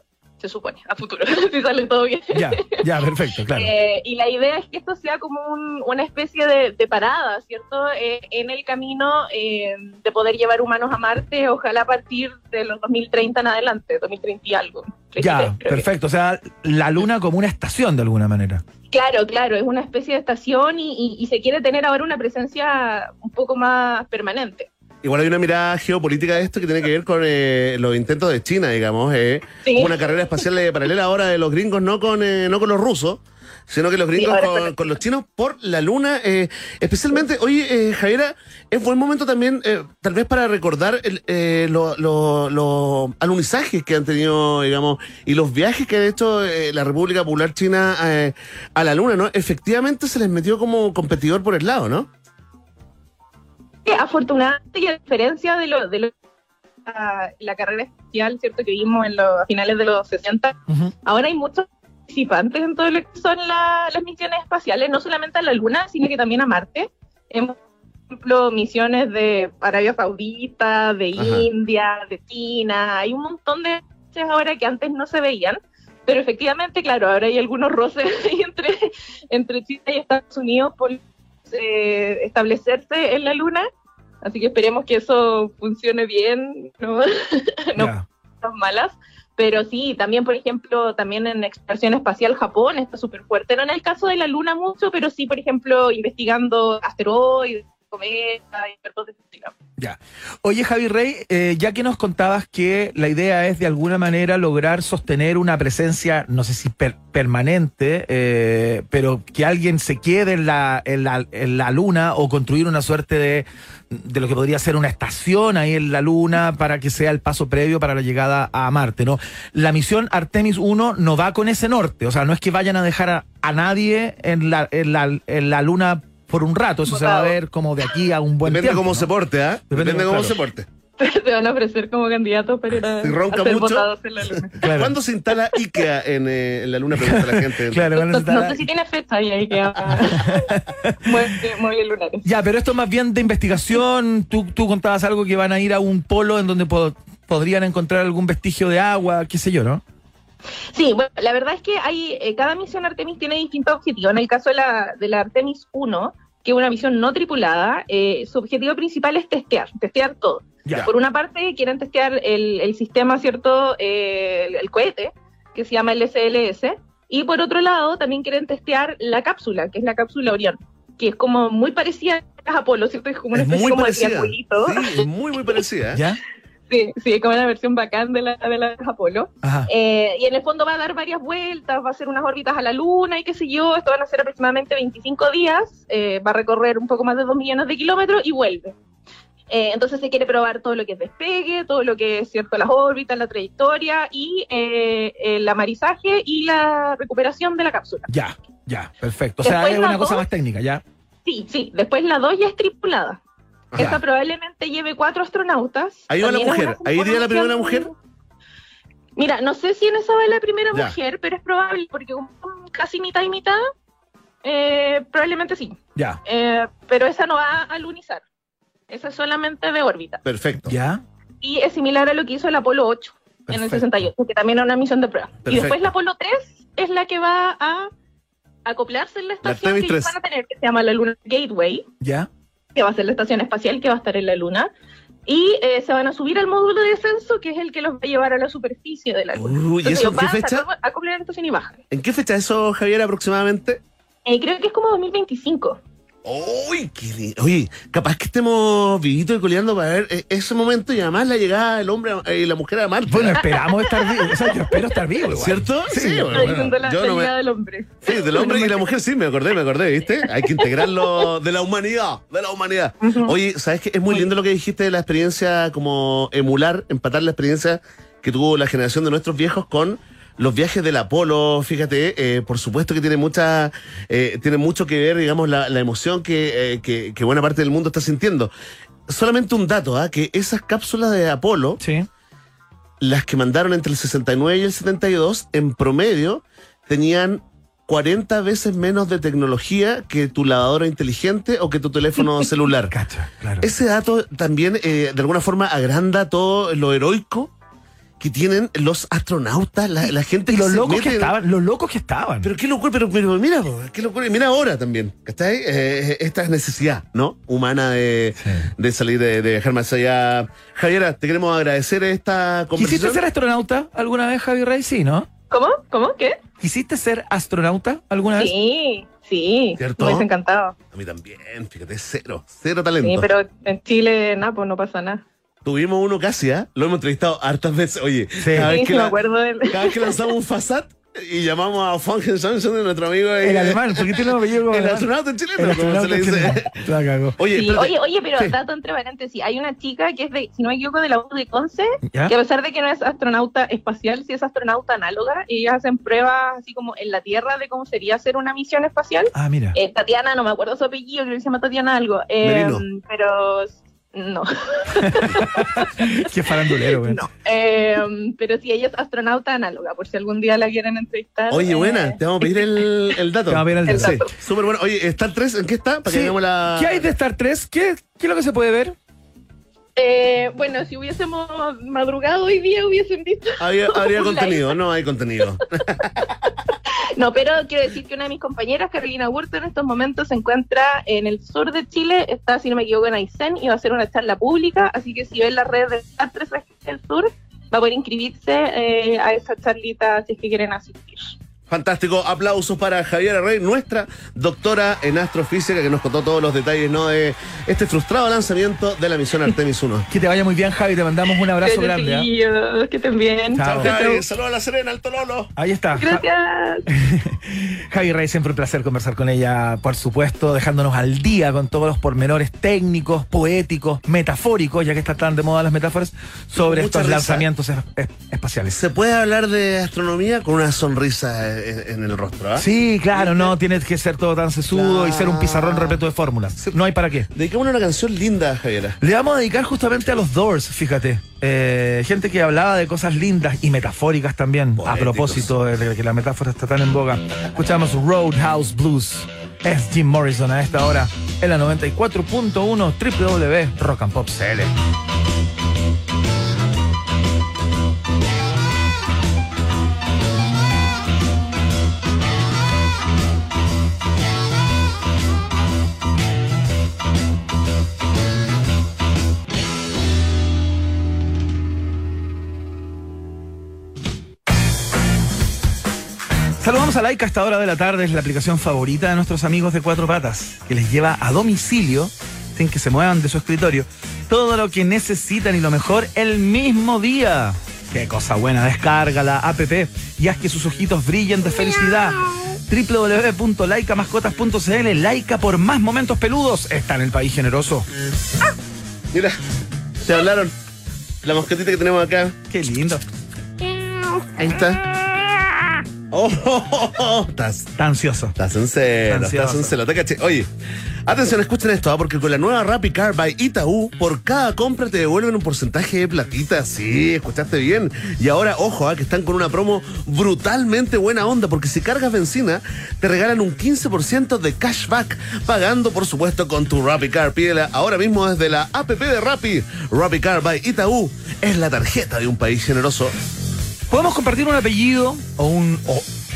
se supone, a futuro, [laughs] si sale todo bien. Ya, ya, perfecto, claro. [laughs] Eh, y la idea es que esto sea como un- una especie de, de parada, ¿cierto? Eh, en el camino eh, de poder llevar humanos a Marte, ojalá a partir de los 2030 en adelante, 2030 y algo. 33, Ya, que. perfecto. O sea, la luna como una estación de alguna manera. Claro, claro, es una especie de estación y, y- y se quiere tener ahora una presencia un poco más permanente. Igual hay una mirada geopolítica de esto que tiene que ver con eh, los intentos de China, digamos. eh. Sí. Una carrera espacial eh, paralela ahora de los gringos, no con, eh, no con los rusos, sino que los gringos con, los chinos por la luna. eh, especialmente, oye, eh, Javiera, es buen momento también, eh, tal vez para recordar eh, lo- lo- los alunizajes que han tenido, digamos, y los viajes que ha hecho eh, la República Popular China a la luna, ¿no? Efectivamente se les metió como competidor por el lado, ¿no? Que afortunadamente y a diferencia de lo de lo- la, la carrera espacial cierto que vimos en los a finales de los 60 Ujú. ahora hay muchos participantes en todo lo que son la- las misiones espaciales no solamente a la luna sino que también a Marte hemos por ejemplo misiones de Arabia Saudita de Ajá. India de China hay un montón de países ahora que antes no se veían pero efectivamente claro ahora hay algunos roces [laughs] entre entre China y Estados Unidos por eh, establecerse en la luna. Así que esperemos que eso funcione bien, no, [laughs] no cosas malas. Pero sí, también, por ejemplo, también en exploración espacial Japón está súper fuerte. No en el caso de la luna mucho, pero sí, por ejemplo, investigando asteroides, cometas y de ese estilo. Ya. Oye, Javi Rey, eh, ya que nos contabas que la idea es de alguna manera lograr sostener una presencia, no sé si per- permanente, eh, pero que alguien se quede en la, en, la, en la luna o construir una suerte de, de lo que podría ser una estación ahí en la luna para que sea el paso previo para la llegada a Marte, ¿no? La misión Artemis 1 no va con ese norte, o sea, no es que vayan a dejar a, a nadie en la, en, la, en la luna por un rato, eso se va a ver como de aquí a un buen Depende tiempo. cómo ¿no? se porte, ¿ah? Depende Depende, cómo- claro. se porte. Se van a ofrecer como ir a, Si ronca a ser mucho. votados en la luna. Claro. ¿Cuándo se instala IKEA en, eh, en la luna? Pregunta la gente. [laughs] Claro, No, necesitar- no sé si tiene fecha ahí [laughs] muebles muebles lunares. Ya, pero esto más bien de investigación. Tú, tú contabas algo que van a ir a un polo en donde po- podrían encontrar algún vestigio de agua, qué sé yo, ¿no? Sí, bueno, la verdad es que hay eh, cada misión Artemis tiene distintos objetivos. En el caso de la, de la Artemis 1, que es una misión no tripulada. Eh, su objetivo principal es testear, testear todo. Ya. Por una parte, quieren testear el, el sistema, ¿cierto? Eh, el, el cohete, que se llama el SLS. Y por otro lado, también quieren testear la cápsula, que es la cápsula Orión, que es como muy parecida a Apolo, ¿cierto? Es como una Es especie muy como de triangulito. Sí, muy, muy parecida. ¿eh? ¿Ya? Sí, sí, es como la versión bacán de la de las Apolo. Eh, y en el fondo va a dar varias vueltas, va a hacer unas órbitas a la Luna y qué sé yo. Esto van a ser aproximadamente 25 días. eh, va a recorrer un poco más de 2 millones de kilómetros y vuelve. Eh, entonces se quiere probar todo lo que es despegue, todo lo que es cierto las órbitas, la trayectoria y eh, el amarizaje y la recuperación de la cápsula. Ya, ya, perfecto. O sea, Después es la una cosa dos- más técnica, ya. Sí, sí. Después la 2 ya es tripulada. Ajá. Esta probablemente lleve cuatro astronautas. Ahí va la mujer. Ahí iría la primera mujer. Mira, no sé si en esa va la primera Ya. mujer, pero es probable, porque casi mitad y mitad, eh, probablemente sí. Ya, Eh, pero esa no va a lunizar. Esa es solamente de órbita. Perfecto. ya. Y es similar a lo que hizo el Apolo 8 en el Perfecto. 68, que también era una misión de prueba. Perfecto. Y después la Apolo 3 es la que va a acoplarse en la estación que ellos 3. van a tener, que se llama la Luna Gateway, Ya. Que va a ser la estación espacial que va a estar en la Luna. Y eh, se van a subir al módulo de descenso, que es el que los va a llevar a la superficie de la Luna. Uy, ¿y eso en qué van a fecha? sacar- acoplar la estación y bajan. ¿En qué fecha eso, Javier, aproximadamente? Eh, creo que es como 2025. Uy, qué Oye, capaz que estemos vivitos y coleando para ver eh, ese momento y además la llegada del hombre a- y la mujer a Marte. Bueno, esperamos estar vivos. O sea, yo espero estar vivo. igual. ¿Cierto? Sí, bueno, Estoy diciendo la, yo la no me- del hombre. Sí, del hombre y la mujer, sí, me acordé, me acordé, ¿viste? Hay que integrarlo de la humanidad, de la humanidad. Oye, ¿sabes qué? Es muy lindo lo que dijiste de la experiencia, como emular, empatar la experiencia que tuvo la generación de nuestros viejos con los viajes del Apolo, fíjate, eh, por supuesto que tiene mucha, eh, tiene mucho que ver, digamos, la, la emoción que, eh, que, que buena parte del mundo está sintiendo. Solamente un dato, ¿ah? que esas cápsulas de Apolo, Sí. las que mandaron entre el 69 y el 72, en promedio, tenían 40 veces menos de tecnología que tu lavadora inteligente o que tu teléfono [laughs] celular. Cacha, claro. Ese dato también, eh, de alguna forma, agranda todo lo heroico que tienen los astronautas, la, la gente y que los se locos mete que estaban, los locos que estaban. Pero qué locura, pero, pero mira, po, qué locura. Mira ahora también, ¿cachai? Eh, esta necesidad, ¿no? Humana de, Sí. de salir, de, de viajar más allá. Javiera, te queremos agradecer esta conversación. ¿Quisiste ser astronauta alguna vez, Javi Rey? Sí, ¿no? ¿Cómo? ¿Cómo? ¿Qué? ¿Quisiste ser astronauta alguna vez? Sí, sí. ¿Cierto? Me hubiese encantado. A mí también, fíjate, cero, cero talento. Sí, pero en Chile, nada, pues no pasa nada. Tuvimos uno casi, ¿ah? Lo hemos entrevistado hartas veces. Oye, Sí. cada, Sí, vez que me la- acuerdo del... cada vez que lanzamos un Fasat y llamamos a Funken Samson, nuestro amigo. ahí, El alemán, porque tiene un apellido [laughs] como El astronauta chileno, El como se astronauta le dice. chileno. [laughs] La cagó. Oye, Sí, oye, oye, pero Sí. dato entre paréntesis, hay una chica que es de, si no me equivoco, de la U de Conce, ¿Ya? que a pesar de que no es astronauta espacial, sí es astronauta análoga, y ellas hacen pruebas así como en la Tierra de cómo sería hacer una misión espacial. Ah, mira. Eh, Tatiana, no me acuerdo su apellido, creo que se llama Tatiana algo. Eh, Merino. pero no, [laughs] Qué farandulero, güey. no. Eh, pero sí, ella es astronauta análoga, por si algún día la quieren entrevistar. Oye, eh, buena, te vamos a pedir el, el dato. [laughs] Te vamos a pedir el El dato. Súper bueno. Oye, ¿Star 3 en qué está? Para que Sí. veamos la. ¿Qué hay de Star 3? ¿Qué, ¿Qué es lo que se puede ver? eh, bueno, si hubiésemos madrugado hoy día, hubiesen visto. Había, habría [laughs] contenido, no hay contenido. No, pero quiero decir que una de mis compañeras, Carolina Burto, en estos momentos se encuentra en el sur de Chile, está, si no me equivoco, en Aysén y va a hacer una charla pública, así que si ven la red de 3 del Sur, va a poder inscribirse eh, a esa charlita si es que quieren asistir. Fantástico. Aplausos para Javiera Rey, nuestra doctora en astrofísica, que nos contó todos los detalles ¿no? de este frustrado lanzamiento de la misión Artemis 1. [laughs] Que te vaya muy bien, Javi. Te mandamos un abrazo grande. ¿ah? Chiquillos, Que estén bien. Chao. Javi, saludos a la Serena, Alto Lolo. Ahí está. Gracias. [laughs] Javi Rey, siempre un placer conversar con ella, por supuesto, dejándonos al día con todos los pormenores técnicos, poéticos, metafóricos, ya que están tan de moda las metáforas, sobre Mucha estos risa. lanzamientos es- es- espaciales. Se puede hablar de astronomía con una sonrisa en, en el rostro, ¿ah? Sí, claro, no tiene que ser todo tan sesudo y ser un pizarrón repleto de fórmulas. No hay para qué. Dedicamos una canción linda, Javiera. Le vamos a dedicar justamente a los Doors, fíjate. Eh, gente que hablaba de cosas lindas y metafóricas también, a propósito de que la metáfora está tan en boga. Escuchamos Roadhouse Blues. Es Jim Morrison a esta hora en la 94.1 www Rock and Pop CL. Saludamos a Laika a esta hora de la tarde, es la aplicación favorita de nuestros amigos de Cuatro Patas, que les lleva a domicilio, sin que se muevan de su escritorio, todo lo que necesitan y lo mejor el mismo día. Qué cosa buena, descarga la app y haz que sus ojitos brillen de felicidad. www.laicamascotas.cl Laica por más momentos peludos está en el país generoso. Mira, te hablaron. La mosquetita que tenemos acá. Qué lindo. Ahí está. Oh, oh, [laughs] oh. Estás, Está ansioso. estás en celo, estás en celo. Te. Oye, atención, escuchen esto, ¿ah? porque con la nueva Rappi Car by Itaú, por cada compra te devuelven un porcentaje de platita. Sí, escuchaste bien. Y ahora, ojo, ¿ah? que están con una promo brutalmente buena onda, porque si cargas benzina, te regalan un 15% de cashback, pagando, por supuesto, con tu Rappi Car. Pídela ahora mismo desde la app de Rappi. Rappi Car by Itaú es la tarjeta de un país generoso. Podemos compartir un apellido o un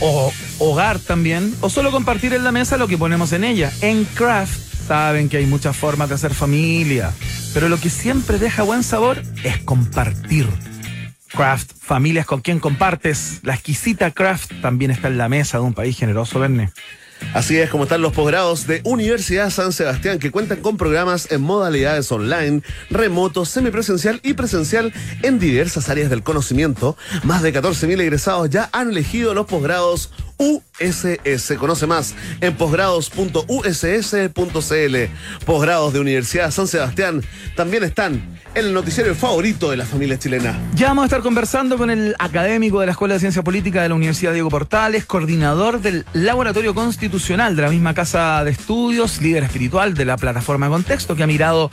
o- hogar también, o solo compartir en la mesa lo que ponemos en ella. En Craft saben que hay muchas formas de hacer familia, pero lo que siempre deja buen sabor es compartir. Craft, familias con quien compartes. La exquisita Craft también está en la mesa de un país generoso, Verne. Así es como están los posgrados de Universidad San Sebastián que cuentan con programas en modalidades online, remoto, semipresencial y presencial en diversas áreas del conocimiento. Más de 14.000 egresados ya han elegido los posgrados USS. Conoce más en posgrados.uss.cl. Posgrados de Universidad San Sebastián también están el noticiero favorito de la familia chilena. Ya vamos a estar conversando con el académico de la Escuela de Ciencia Política de la Universidad Diego Portales, coordinador del Laboratorio Constitucional de la misma Casa de Estudios, líder espiritual de la plataforma Contexto, que ha mirado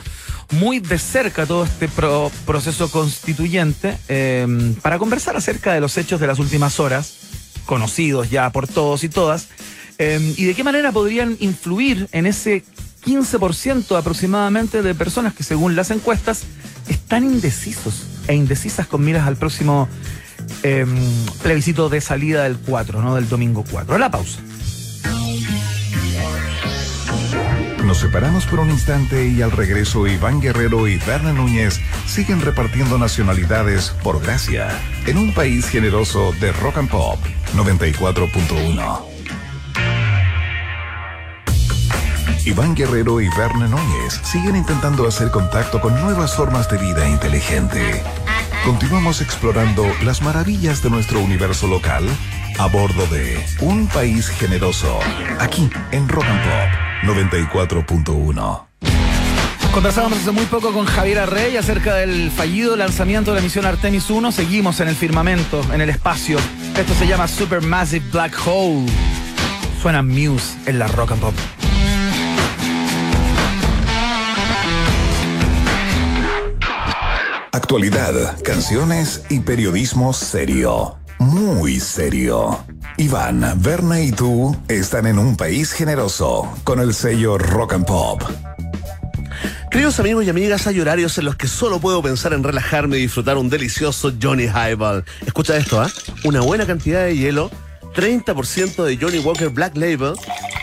muy de cerca todo este pro- proceso constituyente eh, para conversar acerca de los hechos de las últimas horas, conocidos ya por todos y todas, eh, y de qué manera podrían influir en ese 15% aproximadamente de personas que según las encuestas están indecisos e indecisas con miras al próximo eh, plebiscito de salida del 4, ¿no? Del domingo 4. A la pausa. Nos separamos por un instante y al regreso Iván Guerrero y Berna Núñez siguen repartiendo nacionalidades por gracia en un país generoso de rock and pop 94.1. Iván Guerrero y Berna Núñez siguen intentando hacer contacto con nuevas formas de vida inteligente. Continuamos explorando las maravillas de nuestro universo local a bordo de Un País Generoso, aquí en Rock and Pop 94.1. Conversábamos hace muy poco con Javier Arrey acerca del fallido lanzamiento de la misión Artemis 1. Seguimos en el firmamento, en el espacio. Esto se llama Supermassive Black Hole. Suena Muse en la Rock and Pop. Actualidad, canciones y periodismo serio. Muy serio. Iván, Berna y tú están en un país generoso con el sello Rock and Pop. Queridos amigos y amigas, hay horarios en los que solo puedo pensar en relajarme y disfrutar un delicioso Johnny Highball. Escucha esto, ¿ah? Una buena cantidad de hielo, 30% de Johnny Walker Black Label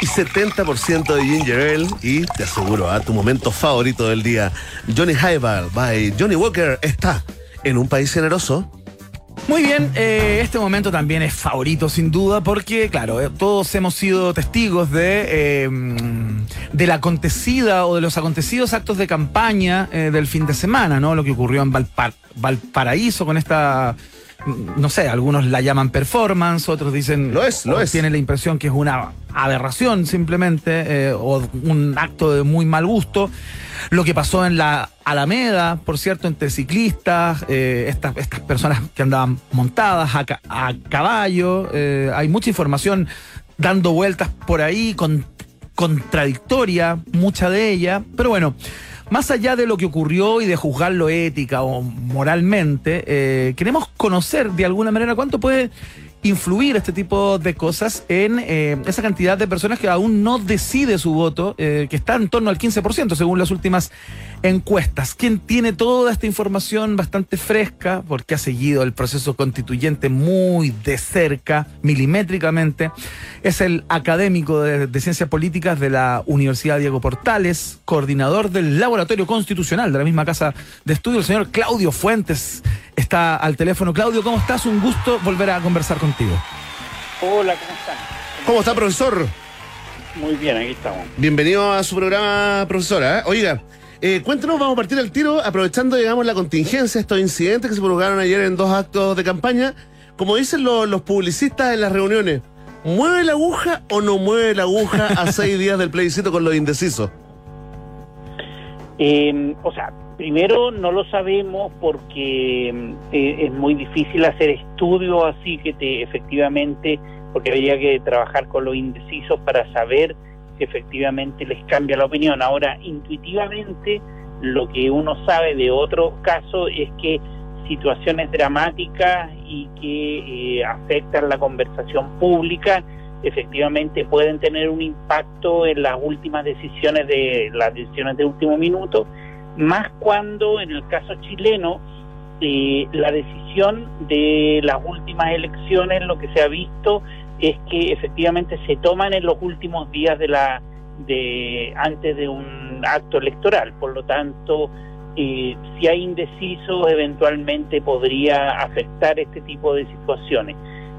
y 70% de Ginger Ale. Y te aseguro, ¿ah? Tu momento favorito del día. Johnny Highball by Johnny Walker está en un país generoso. Muy bien, eh, este momento también es favorito sin duda porque, claro, eh, todos hemos sido testigos de, mm, de la acontecida o de los acontecidos actos de campaña eh, del fin de semana, ¿no? Lo que ocurrió en Valpar- Valparaíso con esta, no sé, algunos la llaman performance, otros dicen... Lo es, lo es. Tienen la impresión que es una aberración simplemente eh, o un acto de muy mal gusto. Lo que pasó en la Alameda, por cierto, entre ciclistas, eh, estas, estas personas que andaban montadas a, a caballo. eh, hay mucha información dando vueltas por ahí, con, contradictoria, mucha de ella. Pero bueno, más allá de lo que ocurrió y de juzgarlo ética o moralmente, eh, queremos conocer de alguna manera cuánto puede influir este tipo de cosas en eh, esa cantidad de personas que aún no decide su voto, eh, que está en torno al 15% según las últimas encuestas. ¿Quién tiene toda esta información bastante fresca? Porque ha seguido el proceso constituyente muy de cerca, milimétricamente. Es el académico de, de Ciencias Políticas de la Universidad Diego Portales, coordinador del Laboratorio Constitucional de la misma Casa de Estudio, el señor Claudio Fuentes. Está al teléfono. Claudio, ¿cómo estás? Un gusto volver a conversar contigo. Hola, ¿cómo están? ¿Cómo está, profesor? Muy bien, aquí estamos. Bienvenido a su programa, profesora. ¿eh? Oiga, eh, cuéntanos, vamos a partir al tiro, aprovechando, digamos, la contingencia, estos incidentes que se provocaron ayer en dos actos de campaña. Como dicen lo- los publicistas en las reuniones, ¿mueve la aguja o no mueve la aguja a [laughs] seis días del plebiscito con los indecisos? Eh, o sea, primero no lo sabemos porque eh, es muy difícil hacer estudios así que te efectivamente, porque habría que trabajar con los indecisos para saber si efectivamente les cambia la opinión. Ahora, intuitivamente, lo que uno sabe de otros casos es que situaciones dramáticas y que eh, afectan la conversación pública efectivamente pueden tener un impacto en las últimas decisiones de las decisiones de último minuto, más cuando en el caso chileno eh, la decisión de las últimas elecciones lo que se ha visto es que efectivamente se toman en los últimos días de la de antes de un acto electoral, por lo tanto eh, si hay indecisos eventualmente podría afectar este tipo de situaciones.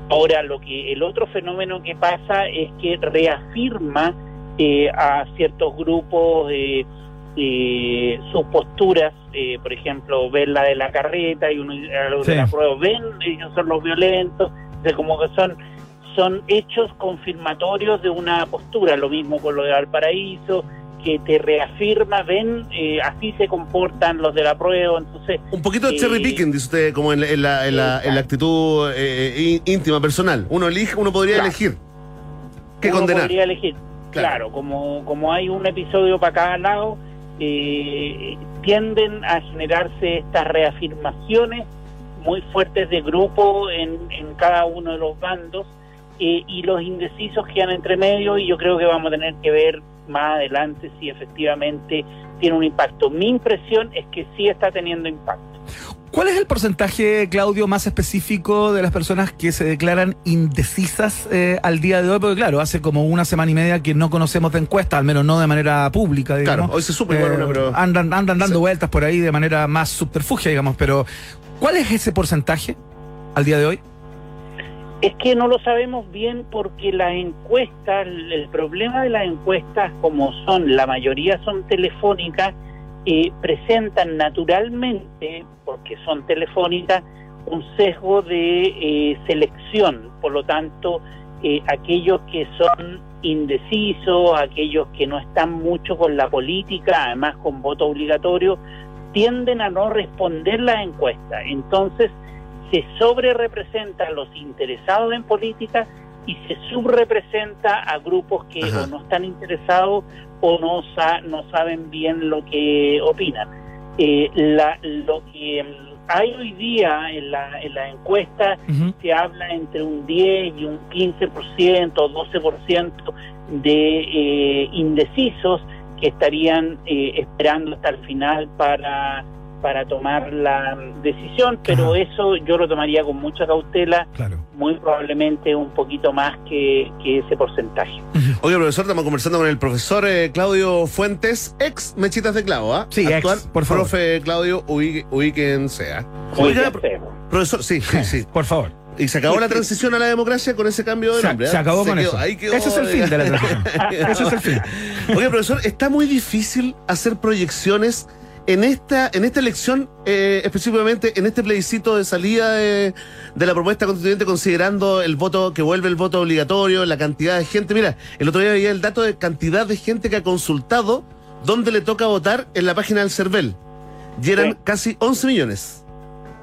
Ahora, lo que el otro fenómeno que pasa es que reafirma eh, a ciertos grupos eh, eh, sus posturas, eh, por ejemplo, ven la de la carreta y uno a los de Sí. la prueba, ven, ellos son los violentos, de como que son son hechos confirmatorios de una postura, lo mismo con lo de Valparaíso, que te reafirma, ven, eh, así se comportan los de la prueba, entonces Un poquito de Eh, cherry picking, dice usted, como en, la- en la, en la- en la actitud eh, í- íntima, personal. Uno elige, uno podría Claro. elegir. ¿Qué uno condenar? podría elegir. Claro. Claro, como, como hay un episodio para cada lado, eh, tienden a generarse estas reafirmaciones muy fuertes de grupo en, en cada uno de los bandos eh, y los indecisos quedan entre medio y yo creo que vamos a tener que ver más adelante si efectivamente tiene un impacto. Mi impresión es que sí está teniendo impacto. ¿Cuál es el porcentaje, Claudio, más específico de las personas que se declaran indecisas eh, al día de hoy? Porque claro, hace como una semana y media que no conocemos de encuesta, al menos no de manera pública, digamos. Claro, hoy se supo igual Eh, una, pero... Andan, andan dando Sí. vueltas por ahí de manera más subterfugia, digamos. Pero, ¿cuál es ese porcentaje al día de hoy? Es que no lo sabemos bien porque las encuestas, el problema de las encuestas como son, la mayoría son telefónicas, eh, presentan naturalmente, porque son telefónicas, un sesgo de eh, selección. Por lo tanto, eh, aquellos que son indecisos, aquellos que no están mucho con la política, además con voto obligatorio, tienden a no responder las encuestas. Entonces, se sobre-representa a los interesados en política y se subrepresenta a grupos que Ajá. o no están interesados o no, sa- no saben bien lo que opinan. Eh, la- lo que mm, hay hoy día en la, en la encuesta se habla entre un 10 y un 15% o 12% de eh, indecisos que estarían eh, esperando hasta el final para, para tomar la decisión, pero Ajá. eso yo lo tomaría con mucha cautela, Claro. muy probablemente un poquito más que, que ese porcentaje. Oye, profesor, estamos conversando con el profesor eh, Claudio Fuentes, ex Mechitas de Clavo, ¿ah? Sí, ex, por favor. profe Claudio, ubique- ubíquense, ¿ah? Oiga, profesor, sí, sí, sí. Por favor. Y se acabó la transición a la democracia con ese cambio de Se, nombre. ¿ah? se acabó con quedó- eso. ahí quedó, Ese es el fin de la [laughs] transición. Ese es el fin. Oye, profesor, está muy difícil hacer proyecciones en esta, en esta elección, eh, específicamente en este plebiscito de salida de, de la propuesta constituyente, considerando el voto que vuelve el voto obligatorio, la cantidad de gente. Mira, el otro día veía el dato de cantidad de gente que ha consultado dónde le toca votar en la página del CERVEL. Y eran Sí. casi 11 millones.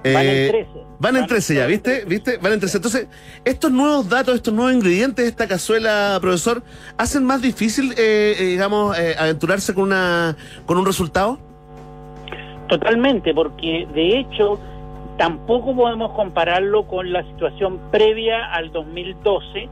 Van Eh, en 13. Van en 13 ya, ¿viste? ¿Viste? Van en 13. Entonces, estos nuevos datos, estos nuevos ingredientes de esta cazuela, profesor, hacen más difícil, eh, eh, digamos, eh, aventurarse con una con un resultado. Totalmente, porque de hecho tampoco podemos compararlo con la situación previa al 2012,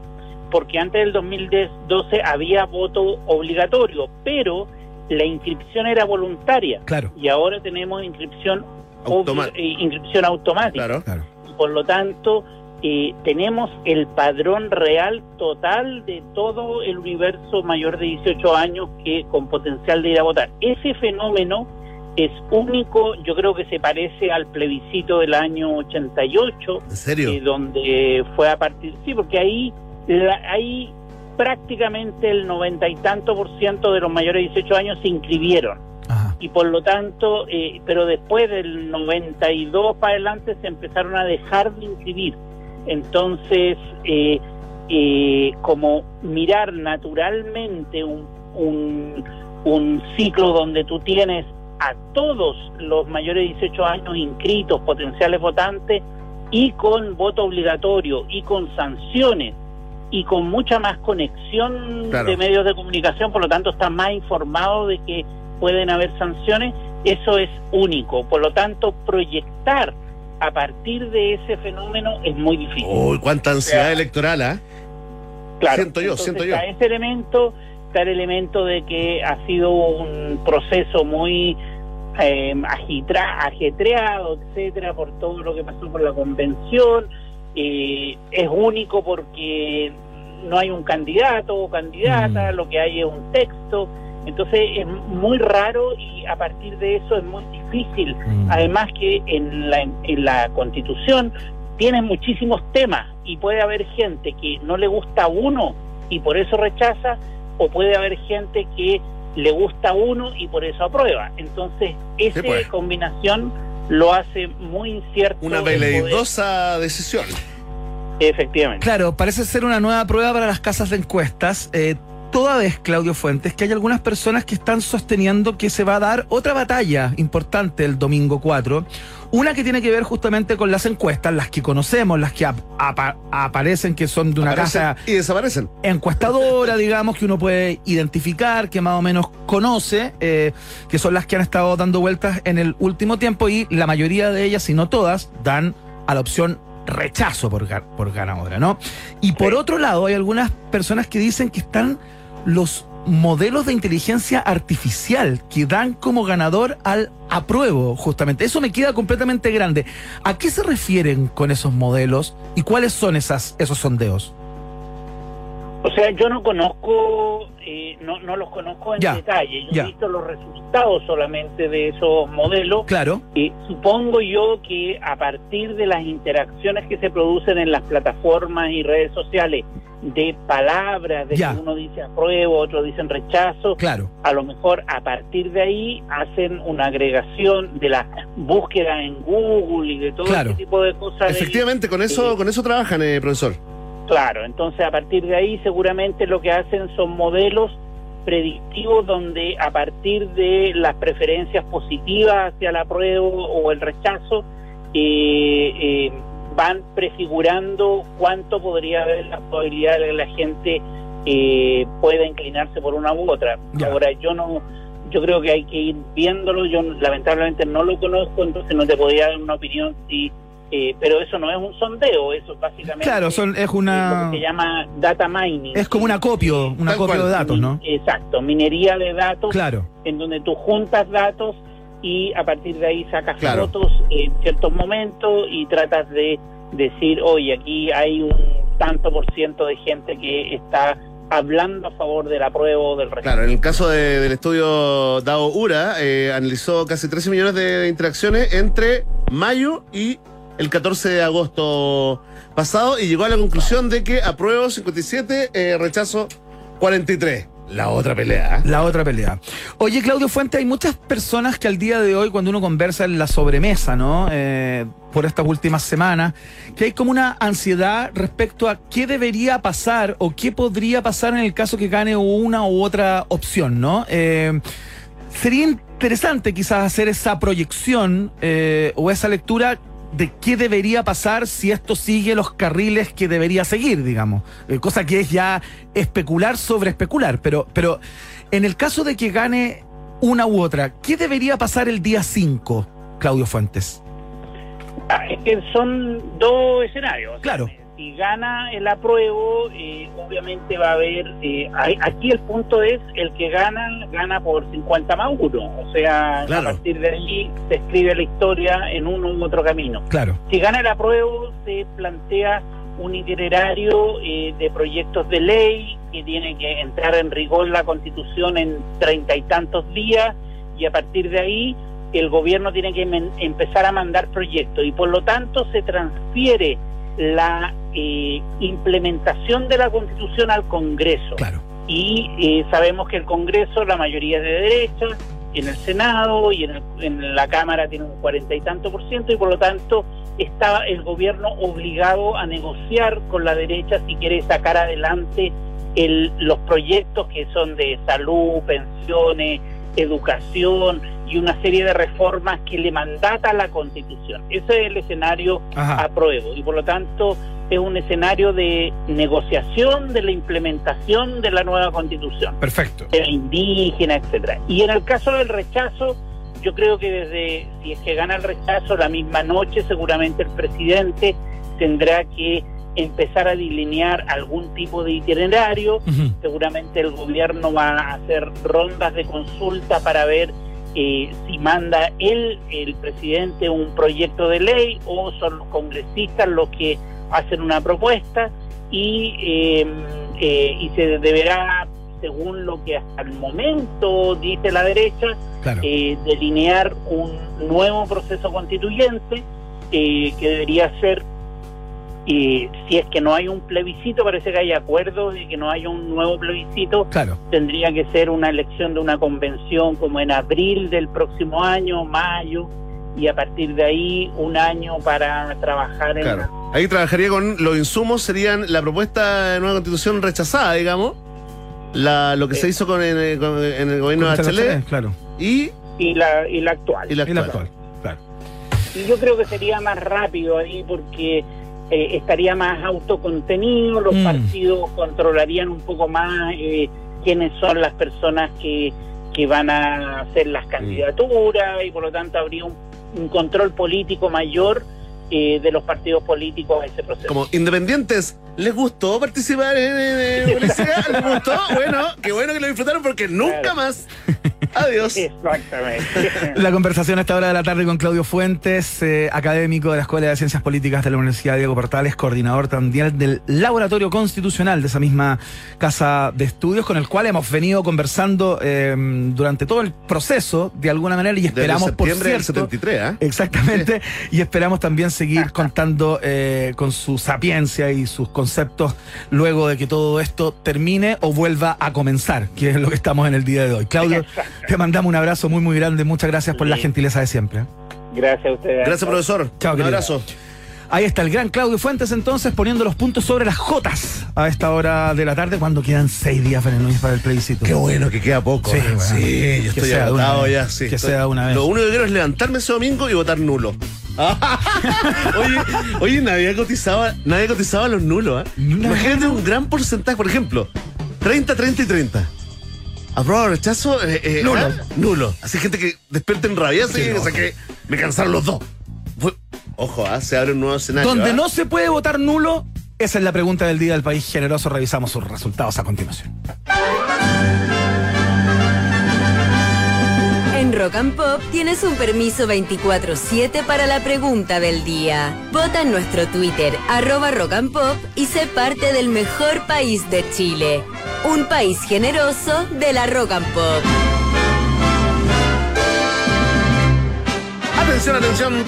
porque antes del 2012 había voto obligatorio, pero la inscripción era voluntaria Claro, y ahora tenemos inscripción, Automa- eh, inscripción automática. Claro. claro. Y por lo tanto, eh, tenemos el padrón real total de todo el universo mayor de 18 años que con potencial de ir a votar. Ese fenómeno es único, yo creo que se parece al plebiscito del año 88, ¿En serio? eh, donde fue a partir, sí, porque ahí la- hay prácticamente el noventa y tanto por ciento de los mayores de 18 años se inscribieron Ajá. y por lo tanto, eh, pero después del 92 para adelante se empezaron a dejar de inscribir. Entonces, eh, eh, como mirar naturalmente un, un, un ciclo donde tú tienes a todos los mayores de 18 años inscritos, potenciales votantes, y con voto obligatorio y con sanciones y con mucha más conexión Claro. de medios de comunicación, por lo tanto está más informado de que pueden haber sanciones, eso es único. Por lo tanto, proyectar a partir de ese fenómeno es muy difícil. Uy, cuánta ansiedad sea, electoral, ¿ah? Claro, siento yo, siento yo. Está ese elemento, está el elemento de que ha sido un proceso muy eh, agitra- ajetreado, etcétera, por todo lo que pasó por la convención. Eh, es único porque no hay un candidato o candidata, Mm. lo que hay es un texto. Entonces es muy raro y a partir de eso es muy difícil. Mm. Además que en la, en la constitución tiene muchísimos temas y puede haber gente que no le gusta uno y por eso rechaza, o puede haber gente que le gusta uno y por eso aprueba. Entonces, esa pues. combinación lo hace muy incierto. Una veleidosa decisión. Efectivamente. Claro, parece ser una nueva prueba para las casas de encuestas. Eh, toda vez, Claudio Fuentes, que hay algunas personas que están sosteniendo que se va a dar otra batalla importante el domingo 4. Una que tiene que ver justamente con las encuestas, las que conocemos, las que ap- apa- aparecen, que son de una Aparecen casa y desaparecen. encuestadora, digamos, que uno puede identificar, que más o menos conoce, eh, que son las que han estado dando vueltas en el último tiempo y la mayoría de ellas, si no todas, dan a la opción rechazo por, por ganadora, ¿no? Y por otro lado, hay algunas personas que dicen que están los modelos de inteligencia artificial que dan como ganador al apruebo, justamente. Eso me queda completamente grande. ¿A qué se refieren con esos modelos y cuáles son esas, esos sondeos? O sea, yo no conozco, eh, no, no los conozco en Ya, detalle. Yo ya. he visto los resultados solamente de esos modelos. Claro. Eh, supongo yo que a partir de las interacciones que se producen en las plataformas y redes sociales, de palabras, de Ya. que uno dice apruebo, otro dicen rechazo, Claro. a lo mejor a partir de ahí hacen una agregación de la búsqueda en Google y de todo Claro. ese tipo de cosas. de- Efectivamente, con eso, Sí. con eso trabajan, eh, profesor. Claro, entonces a partir de ahí seguramente lo que hacen son modelos predictivos donde a partir de las preferencias positivas hacia el apruebo o el rechazo eh, eh, van prefigurando cuánto podría haber la probabilidad de que la gente eh, pueda inclinarse por una u otra. Ya. Ahora yo no, yo creo que hay que ir viéndolo. Yo lamentablemente no lo conozco, entonces no te podría dar una opinión si. Eh, pero eso no es un sondeo, eso es básicamente Claro, son, es lo una. que se llama data mining. Es como un acopio, un Tal acopio cual. de datos, ¿no? Exacto, minería de datos Claro. en donde tú juntas datos y a partir de ahí sacas Claro. fotos en ciertos momentos y tratas de decir, oye, aquí hay un tanto por ciento de gente que está hablando a favor del apruebo o del rechazo. Claro, en el caso de- del estudio DAO URA, eh, analizó casi 13 millones de interacciones entre mayo y el 14 de agosto pasado y llegó a la conclusión de que apruebo 57, eh, rechazo 43. La otra pelea. ¿eh? La otra pelea. Oye, Claudio Fuente, hay muchas personas que al día de hoy, cuando uno conversa en la sobremesa, ¿no? Eh, por estas últimas semanas, que hay como una ansiedad respecto a qué debería pasar o qué podría pasar en el caso que gane una u otra opción, ¿no? Eh, sería interesante quizás hacer esa proyección o esa lectura de qué debería pasar si esto sigue los carriles que debería seguir, digamos. Eh, cosa que es ya especular sobre especular. Pero, pero en el caso de que gane una u otra, ¿qué debería pasar el día 5, Claudio Fuentes? Ah, es que son dos escenarios. Claro. Si gana el apruebo, eh, obviamente va a haber. eh, hay- aquí el punto es: el que gana, gana por 50 más 1. O sea, Claro. a partir de allí se escribe la historia en uno u otro camino. Claro. Si gana el apruebo, se plantea un itinerario eh, de proyectos de ley que tiene que entrar en rigor la constitución en treinta y tantos días y a partir de ahí el gobierno tiene que empezar a mandar proyectos y por lo tanto se transfiere la eh, implementación de la Constitución al Congreso. Claro. Y eh, sabemos que el Congreso, la mayoría es de derecha, y en el Senado y en, el- en la Cámara tiene un cuarenta y tanto por ciento, y por lo tanto está el gobierno obligado a negociar con la derecha si quiere sacar adelante el- los proyectos que son de salud, pensiones, educación y una serie de reformas que le mandata la Constitución. Ese es el escenario Ajá. apruebo y por lo tanto es un escenario de negociación de la implementación de la nueva Constitución Perfecto. de indígena, etcétera. Y en el caso del rechazo, yo creo que desde si es que gana el rechazo la misma noche, seguramente el presidente tendrá que empezar a delinear algún tipo de itinerario. Seguramente el gobierno va a hacer rondas de consulta para ver eh, si manda él, el presidente, un proyecto de ley o son los congresistas los que hacen una propuesta y, eh, eh, y se deberá, según lo que hasta el momento dice la derecha, Claro. eh, delinear un nuevo proceso constituyente eh, que debería ser, si es que no hay un plebiscito, parece que hay acuerdo de que no haya un nuevo plebiscito, Claro. tendría que ser una elección de una convención como en abril del próximo año, mayo, y a partir de ahí un año para trabajar en Claro. Ahí trabajaría con los insumos, serían la propuesta de nueva constitución rechazada, digamos. La, lo que se hizo con el, con- en el gobierno de Bachelet Bachelet, Claro. y, y la, y la actual. y la Y la actual. Claro. Y yo creo que sería más rápido ahí porque eh, estaría más autocontenido, los Mm. partidos controlarían un poco más eh, quiénes son las personas que, que van a hacer las candidaturas y por lo tanto habría un, un control político mayor eh, de los partidos políticos a ese proceso. Como independientes, ¿les gustó participar en, en- en [laughs] publicidad? ¿Les gustó? Bueno, qué bueno que lo disfrutaron porque nunca Claro. más. Adiós. Exactamente. La conversación a esta hora de la tarde con Claudio Fuentes, eh, académico de la Escuela de Ciencias Políticas de la Universidad Diego Portales, coordinador también del Laboratorio Constitucional de esa misma casa de estudios, con el cual hemos venido conversando eh, durante todo el proceso, de alguna manera, y Desde esperamos, por septiembre del cierto, 73, ¿ah? Exactamente, y esperamos también seguir [laughs] contando eh, con su sapiencia y sus conceptos luego de que todo esto termine o vuelva a comenzar, que es lo que estamos en el día de hoy. Claudio, te mandamos un abrazo muy, muy grande. Muchas gracias por la gentileza de siempre. Gracias a ustedes. Gracias, profesor. Chao, Un querido. abrazo. Ahí está el gran Claudio Fuentes entonces poniendo los puntos sobre las Jotas a esta hora de la tarde cuando quedan seis días para el plebiscito. Qué bueno que queda poco. Sí, bueno. Sí, yo estoy agotado ya. Sí, Que estoy- sea una vez. Lo único que quiero es levantarme ese domingo y votar nulo. [laughs] oye, oye, nadie cotizaba, nadie cotizaba los nulos. ¿eh? No. Imagínate un gran porcentaje, por ejemplo, 30, 30 y 30. Aprobado rechazo, eh, eh, Nulo. ah, nulo. Así gente que despierta en rabia, así Sí, o sea que me cansaron los dos. Fue- ojo, ah, se abre un nuevo escenario. Donde no se puede votar nulo, esa es la pregunta del día del país generoso. Revisamos sus resultados a continuación. Rock and Pop tienes un permiso 24-7 para la pregunta del día. Vota en nuestro Twitter, arroba Rock and Pop, y sé parte del mejor país de Chile. Un país generoso de la Rock and Pop. Atención, atención.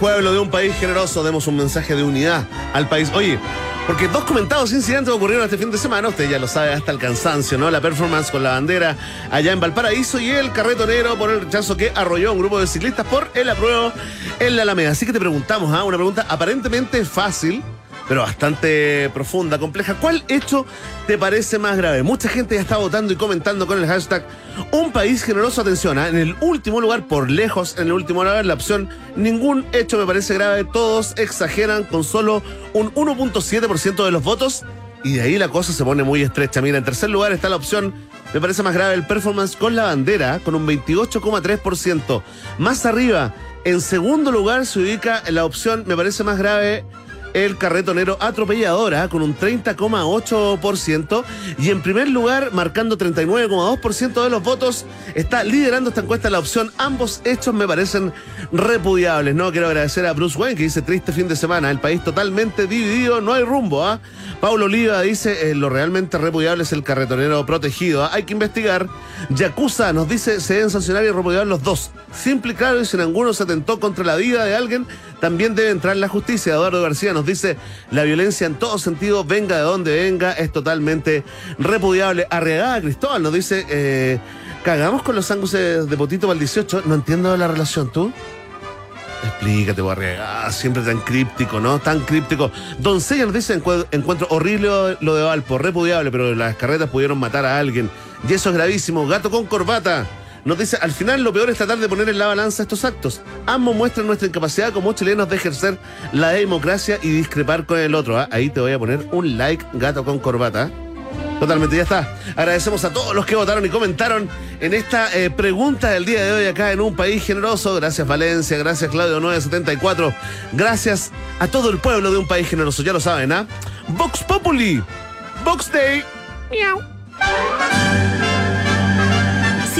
Pueblo de un país generoso, demos un mensaje de unidad al país. Oye, porque dos comentados incidentes ocurrieron este fin de semana, usted ya lo sabe hasta el cansancio, ¿no? La performance con la bandera allá en Valparaíso y el carretonero por el rechazo que arrolló a un grupo de ciclistas por el apruebo en la Alameda. Así que te preguntamos, ¿ah? Una pregunta aparentemente fácil, pero bastante profunda, compleja. ¿Cuál hecho te parece más grave? Mucha gente ya está votando y comentando con el hashtag Un país generoso. Atención, ¿ah? en el último lugar, por lejos, en el último lugar, la opción Ningún hecho me parece grave. Todos exageran con solo un 1.7% de los votos. Y de ahí la cosa se pone muy estrecha. Mira, en tercer lugar está la opción, me parece más grave, el performance con la bandera, con un 28,3%. Más arriba, en segundo lugar, se ubica la opción, me parece más grave, el carretonero atropelladora con un 30,8% y en primer lugar, marcando 39,2% de los votos, está liderando esta encuesta la opción ambos hechos me parecen repudiables. No quiero agradecer a Bruce Wayne que dice triste fin de semana, el país totalmente dividido, no hay rumbo, ¿ah? Paulo Oliva dice eh, lo realmente repudiable es el carretonero protegido, ¿ah? hay que investigar. Yakuza nos dice se deben sancionar y repudiar los dos. Simple y claro, y si ninguno se atentó contra la vida de alguien, también debe entrar la justicia. Eduardo García nos dice, la violencia en todo sentido, venga de donde venga, es totalmente repudiable. Arriagada Cristóbal nos dice, eh, cagamos con los sándwiches de potito para el 18. No entiendo la relación, ¿tú? Explícate, Barriga. Siempre tan críptico, ¿no? Tan críptico. Doncella nos dice, "Encue- encuentro horrible lo de Valpo, repudiable, pero las carretas pudieron matar a alguien. Y eso es gravísimo. Gato con corbata. Nos dice, al final lo peor es tratar de poner en la balanza estos actos. Ambos muestran nuestra incapacidad como chilenos de ejercer la democracia y discrepar con el otro. ¿ah? Ahí te voy a poner un like, gato con corbata. Totalmente, ya está. Agradecemos a todos los que votaron y comentaron en esta eh, pregunta del día de hoy acá en Un País Generoso. Gracias Valencia, gracias Claudio 974. Gracias a todo el pueblo de Un País Generoso, ya lo saben, ¿ah? Vox Populi, Vox Day.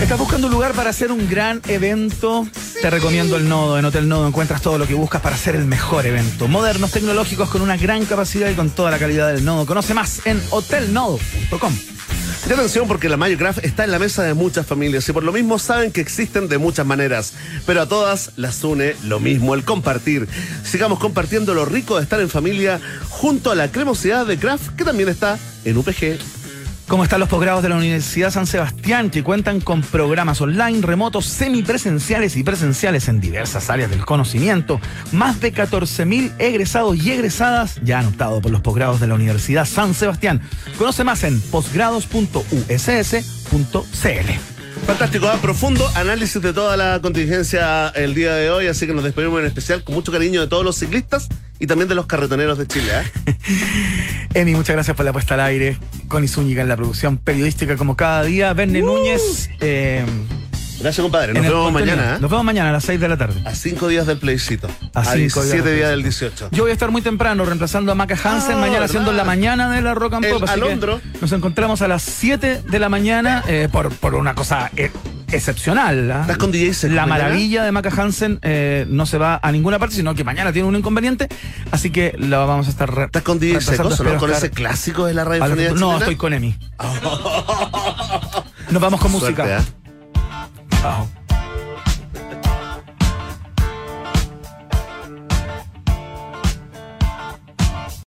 ¿Estás buscando un lugar para hacer un gran evento? Te recomiendo el Nodo. En Hotel Nodo encuentras todo lo que buscas para hacer el mejor evento. Modernos, tecnológicos, con una gran capacidad y con toda la calidad del Nodo. Conoce más en hotelnodo.com. Y atención porque la Mayocraft está en la mesa de muchas familias y por lo mismo saben que existen de muchas maneras, pero a todas las une lo mismo, el compartir. Sigamos compartiendo lo rico de estar en familia junto a la cremosidad de Craft que también está en UPG. ¿Cómo están los posgrados de la Universidad San Sebastián que cuentan con programas online, remotos, semipresenciales y presenciales en diversas áreas del conocimiento? Más de 14.000 egresados y egresadas ya han optado por los posgrados de la Universidad San Sebastián. Conoce más en posgrados.uss.cl. Fantástico, ¿ah? profundo análisis de toda la contingencia el día de hoy, así que nos despedimos en especial con mucho cariño de todos los ciclistas y también de los carretoneros de Chile. ¿ah? [laughs] Emi, muchas gracias por la puesta al aire. Connie Zúñiga en la producción periodística como cada día. Verne Núñez. eh, Gracias, compadre. Nos vemos mañana. ¿ah? Nos vemos mañana a las 6 de la tarde. A cinco días del plebiscito. A A, cinco días 17 del días del 18. Yo voy a estar muy temprano reemplazando a Maca Hansen Ah, mañana ¿verdad? haciendo la mañana de la Rock and El Pop. así que Alondro. nos encontramos a las 7 de la mañana eh, por, por una cosa eh, excepcional. ¿ah? ¿Estás con DJ Seco La maravilla de Maca Hansen eh, no se va a ninguna parte, sino que mañana tiene un inconveniente. Así que la vamos a estar. ¿Estás con DJ no? Espero Con ese clásico de la al- radiofonía No, estoy con Emi. [laughs] Nos vamos con música. Suerte, ¿ah? Chao.